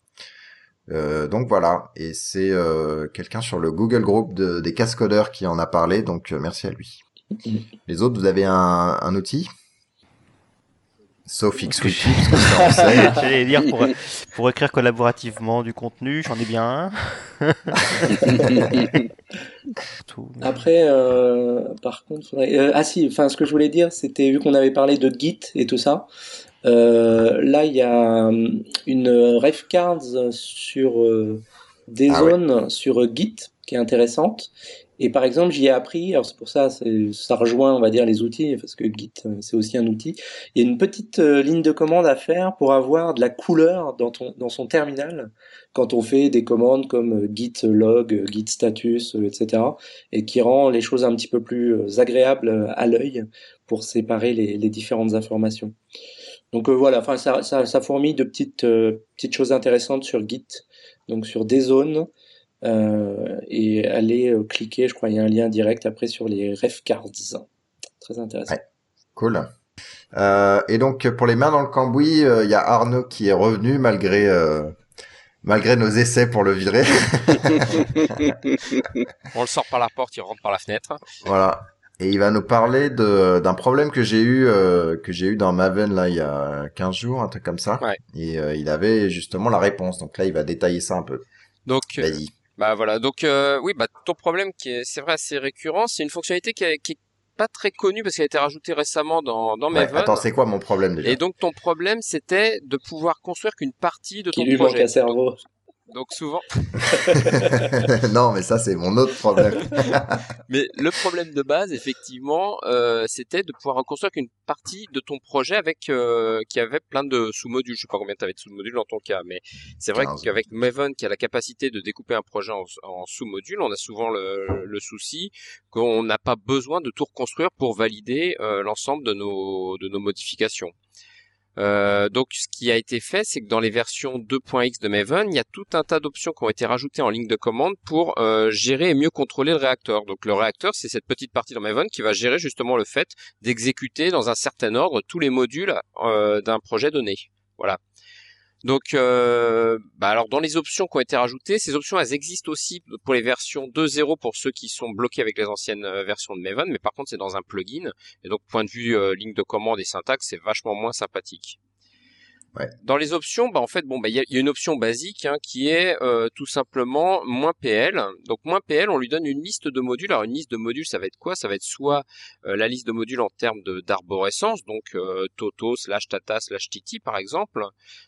Euh, donc voilà, et c'est euh, quelqu'un sur le Google Group de, des cascodeurs qui en a parlé, donc euh, merci à lui. Les autres, vous avez un outil? Sauf XWiki, parce que J'allais dire pour, pour écrire collaborativement du contenu, j'en ai bien un. Après, euh, par contre, euh, ah si, enfin, ce que je voulais dire, c'était vu qu'on avait parlé de Git et tout ça. Euh, là, il y a une ref cards sur euh, des ah zones sur Git qui est intéressante et par exemple, j'y ai appris, alors c'est pour ça, ça rejoint, on va dire, les outils, parce que Git, euh, c'est aussi un outil. Il y a une petite euh, ligne de commande à faire pour avoir de la couleur dans, ton, dans son terminal quand on fait des commandes comme euh, git log, git status, etc. Et qui rend les choses un petit peu plus agréables à l'œil pour séparer les, différentes informations. Donc voilà, enfin ça, ça, fourmille de petites, petites choses intéressantes sur Git, donc sur des zones, et allez euh, cliquer, je crois il y a un lien direct après sur les ref cards. Très intéressant. Cool. Euh, et donc pour les mains dans le cambouis, il y a Arnaud qui est revenu malgré malgré nos essais pour le virer. On le sort par la porte, il rentre par la fenêtre. Voilà. Et il va nous parler d'un problème que j'ai eu que j'ai eu dans Maven là il y a 15 jours, un truc comme ça. Ouais. Et il avait justement la réponse. Donc là, il va détailler ça un peu. Donc Vas-y. Bah voilà, donc euh, oui, bah ton problème qui est, c'est vrai, assez récurrent, c'est une fonctionnalité qui, est, qui est pas très connue parce qu'elle a été rajoutée récemment dans dans Maven. attends, c'est quoi mon problème déjà? Et donc ton problème, c'était de pouvoir construire qu'une partie de ton qui lui projet. Manque un cerveau. Donc souvent. non, mais ça c'est mon autre problème. mais le problème de base, effectivement, euh, c'était de pouvoir reconstruire une partie de ton projet avec euh, qui avait plein de sous-modules. Je sais pas combien tu avais de sous-modules dans ton cas, mais c'est vrai qu'avec Maven, qui a la capacité de découper un projet en, en sous-modules, on a souvent le, le souci qu'on n'a pas besoin de tout reconstruire pour valider euh, l'ensemble de nos de nos modifications. Euh, donc ce qui a été fait, c'est que dans les versions 2.x de Maven, il y a tout un tas d'options qui ont été rajoutées en ligne de commande pour euh, gérer et mieux contrôler le réacteur. Donc le réacteur, c'est cette petite partie dans Maven qui va gérer justement le fait d'exécuter dans un certain ordre tous les modules euh, d'un projet donné. Voilà. Donc, euh, bah alors dans les options qui ont été rajoutées, ces options elles existent aussi pour les versions 2.0 pour ceux qui sont bloqués avec les anciennes euh, versions de Maven, mais par contre c'est dans un plugin et donc point de vue euh, ligne de commande et syntaxe c'est vachement moins sympathique. Dans les options, bah en fait, bon, bah il y, a, une option basique hein, qui est euh, tout simplement moins PL. Donc moins PL, on lui donne une liste de modules. Alors une liste de modules, ça va être quoi? Ça va être soit euh, la liste de modules en termes d'arborescence, donc euh, Toto slash Tata slash Titi par exemple.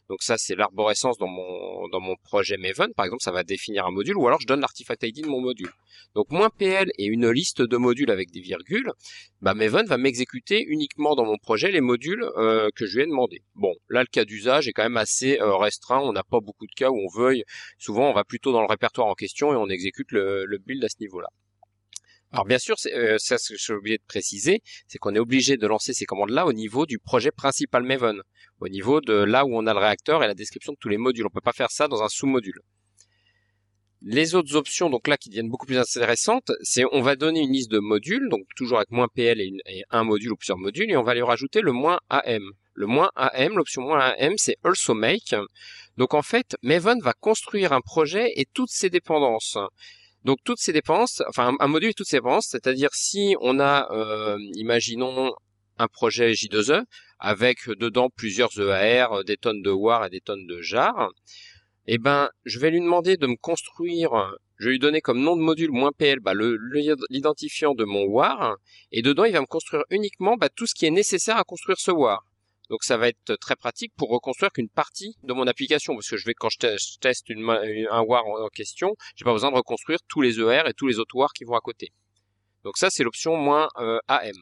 Donc ça, c'est l'arborescence dans mon dans mon projet Maven, par exemple, ça va définir un module. Ou alors je donne l'artifact ID de mon module. Donc moins PL et une liste de modules avec des virgules, bah Maven va m'exécuter uniquement dans mon projet les modules que je lui ai demandé. Bon, là le cas d'usage est quand même assez euh, restreint. On n'a pas beaucoup de cas où on veuille. Souvent, on va plutôt dans le répertoire en question et on exécute le, build à ce niveau-là. Alors bien sûr, euh, ça ce que j'ai oublié de préciser, c'est qu'on est obligé de lancer ces commandes-là au niveau du projet principal Maven, au niveau de là où on a le réacteur et la description de tous les modules. On peut pas faire ça dans un sous-module. Les autres options, donc là, qui deviennent beaucoup plus intéressantes, c'est on va donner une liste de modules, donc toujours avec moins PL et, et, un module ou plusieurs modules, et on va lui rajouter le moins AM. Le moins AM, l'option moins AM, c'est also make. Donc en fait, Maven va construire un projet et toutes ses dépendances. Donc toutes ces dépenses, enfin un module et toutes ses dépendances, c'est-à-dire si on a, euh, imaginons un projet J2E avec dedans plusieurs EAR, des tonnes de WAR et des tonnes de JAR, eh ben je vais lui demander de me construire, je vais lui donner comme nom de module moins PL bah, l'identifiant de mon WAR, et dedans il va me construire uniquement bah, tout ce qui est nécessaire à construire ce WAR. Donc ça va être très pratique pour reconstruire qu'une partie de mon application, parce que je vais quand je, teste un WAR en, question, j'ai pas besoin de reconstruire tous les ER et tous les autres WAR qui vont à côté. Donc ça c'est l'option moins euh, AM.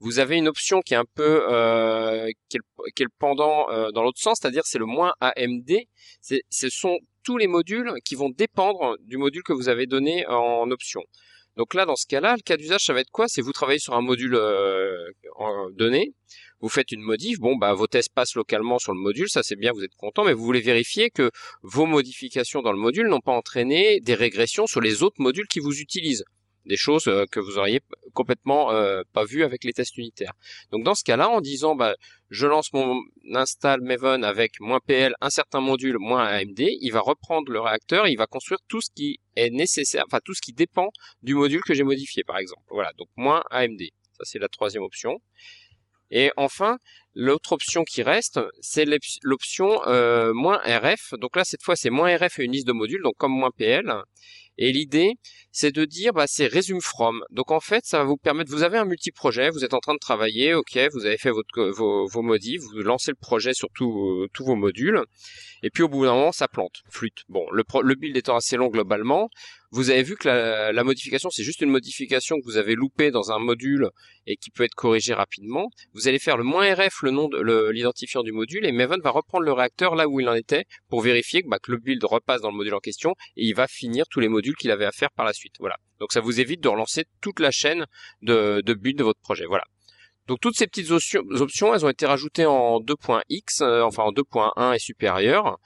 Vous avez une option qui est un peu euh, qui, est le, pendant euh, dans l'autre sens, c'est-à-dire c'est le moins AMD. Ce sont tous les modules qui vont dépendre du module que vous avez donné en option. Donc là, dans ce cas-là, le cas d'usage, ça va être quoi? C'est vous travaillez sur un module euh, donné, vous faites une modif, bon bah vos tests passent localement sur le module, ça c'est bien, vous êtes content, mais vous voulez vérifier que vos modifications dans le module n'ont pas entraîné des régressions sur les autres modules qui vous utilisent des choses euh, que vous auriez complètement euh, pas vues avec les tests unitaires. Donc dans ce cas-là, en disant bah, je lance mon install Maven avec moins PL, un certain module, moins AMD, il va reprendre le réacteur, il va construire tout ce qui est nécessaire, enfin tout ce qui dépend du module que j'ai modifié par exemple. Voilà, donc moins AMD. Ça c'est la troisième option. Et enfin, l'autre option qui reste, c'est l'option euh, moins RF. Donc là, cette fois, c'est moins RF et une liste de modules, donc comme moins PL. Et l'idée, c'est de dire, bah, c'est resume from. Donc en fait, ça va vous permettre, vous avez un multi-projet, vous êtes en train de travailler, ok, vous avez fait vos, vos modifs, vous lancez le projet sur tous vos modules, et puis au bout d'un moment, ça plante, flûte. Bon, le, build étant assez long globalement, vous avez vu que la, la modification, c'est juste une modification que vous avez loupée dans un module et qui peut être corrigée rapidement. Vous allez faire le moins RF, le nom de l'identifiant du module, et Maven va reprendre le réacteur là où il en était pour vérifier que, bah, que le build repasse dans le module en question et il va finir tous les modules qu'il avait à faire par la suite. Voilà. Donc ça vous évite de relancer toute la chaîne de, de build de votre projet. Voilà. Donc toutes ces petites options, elles ont été rajoutées en 2.x, euh, enfin en 2.1 et supérieur.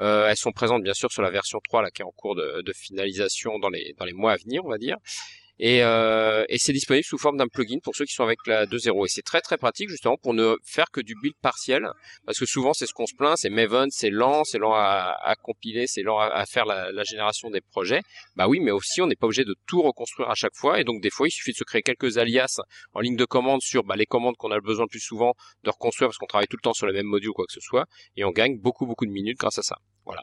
Euh, elles sont présentes bien sûr sur la version 3 là qui est en cours de, de finalisation dans les dans les mois à venir, on va dire. Et, euh, et c'est disponible sous forme d'un plugin pour ceux qui sont avec la 2.0. Et c'est très très pratique justement pour ne faire que du build partiel. Parce que souvent c'est ce qu'on se plaint, c'est Maven, c'est lent, c'est lent à, compiler, c'est lent à, faire la, la, génération des projets. Bah oui, mais aussi on n'est pas obligé de tout reconstruire à chaque fois. Et donc des fois il suffit de se créer quelques alias en ligne de commande sur bah, les commandes qu'on a besoin le plus souvent de reconstruire parce qu'on travaille tout le temps sur le même module ou quoi que ce soit. Et on gagne beaucoup beaucoup de minutes grâce à ça. Voilà.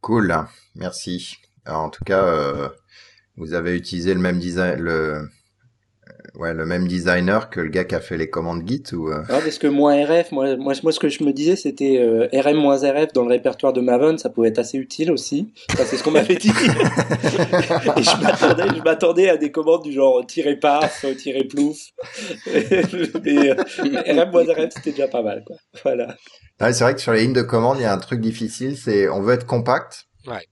Cool, merci. Alors, en tout cas, euh, vous avez utilisé le même design, le, euh, ouais, le même designer que le gars qui a fait les commandes Git ou euh... parce que moins RF, moi, moi, moi, ce que je me disais, c'était euh, RM moins RF dans le répertoire de Maven, ça pouvait être assez utile aussi. c'est ce qu'on m'avait dit. Et je m'attendais, je m'attendais à des commandes du genre tirer pass, tirer plouf. Mais euh, RM moins RF, c'était déjà pas mal, quoi. Voilà. c'est vrai que sur les lignes de commande, il y a un truc difficile, c'est on veut être compact. Ouais.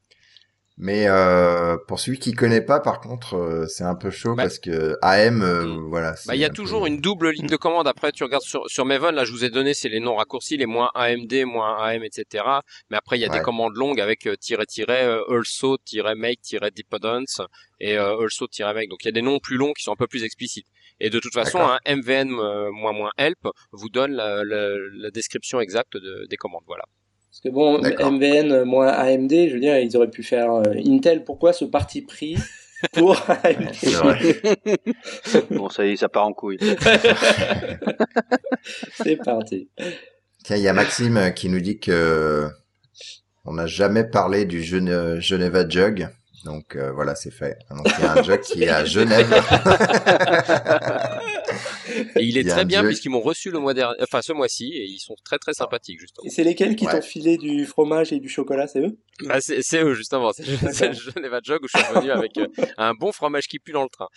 Mais euh, pour celui qui connaît pas, par contre, euh, c'est un peu chaud bah, parce que AM, euh, mm. voilà. Bah, il y a toujours une double ligne de commande. Après, tu regardes sur, sur Maven, là, je vous ai donné, c'est les noms raccourcis, les moins AMD, moins AM, etc. Mais après, il y a des commandes longues avec tiret tiret, also, tiret make, tiret dependence et also, tiret make. Donc, il y a des noms plus longs qui sont un peu plus explicites. Et de toute façon, un MVN moins moins help vous donne la, la, la description exacte de, des commandes. Voilà. Parce que bon, MVN euh, moins AMD, je veux dire, ils auraient pu faire euh, Intel. Pourquoi ce parti pris pour AMD Bon, ça y est, ça part en couille. C'est parti. Tiens, il y a Maxime qui nous dit que on n'a jamais parlé du Geneva Jug. Donc euh, voilà, c'est fait. Donc il y a un jug qui est à Genève. et il est très bien puisqu'ils m'ont reçu le mois dernier, enfin ce mois-ci, et ils sont très très sympathiques justement. Et c'est lesquels qui t'ont filé du fromage et du chocolat, c'est eux? Bah, c'est eux justement. C'est le Geneva Jug où je suis venu avec euh, un bon fromage qui pue dans le train.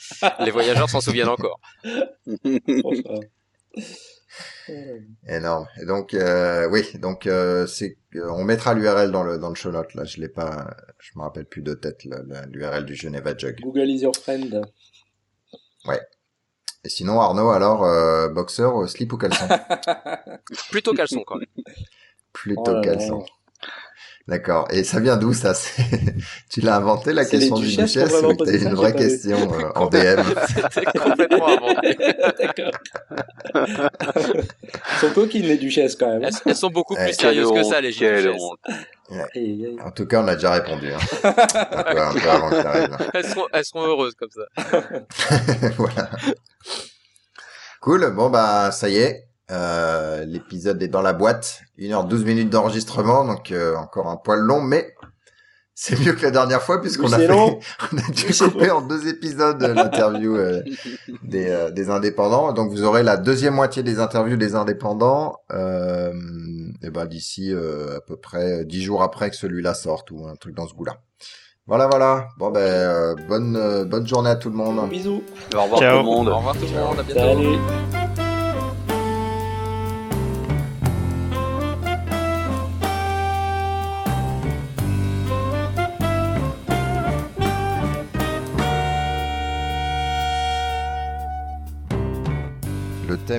Les voyageurs s'en souviennent encore. Énorme. Et donc, euh, oui, donc euh, c'est, on mettra l'URL dans le dans le show note. Là, je l'ai pas, je me rappelle plus de tête l'URL du Geneva Jug. Google is your friend. Ouais. Et sinon, Arnaud, alors, euh, boxeur, slip ou caleçon? Plutôt caleçon quand même. Plutôt oh caleçon. D'accord. Et ça vient d'où ça? Tu l'as inventé la question du duchesse ou t'as une vraie question euh, en DM C'était complètement inventé. D'accord. Sont coquines les duchesses quand même. Elles, sont beaucoup plus sérieuses que ça les duchesses. En tout cas, on a déjà répondu. Hein. un peu, un peu avant que elles, seront, elles seront heureuses comme ça. voilà. Cool. Bon bah ça y est. Euh, l'épisode est dans la boîte. 1h12 minutes d'enregistrement, donc euh, encore un poil long, mais c'est mieux que la dernière fois puisqu'on a fait, on a dû couper en deux épisodes l'interview euh, des, des indépendants. Donc vous aurez la deuxième moitié des interviews des indépendants, et ben d'ici à peu près dix jours après que celui-là sorte ou un truc dans ce goût-là. Voilà, voilà. Bon ben bonne bonne journée à tout le monde. Bisous. Au revoir tout le monde. Au revoir tout le monde. À bientôt.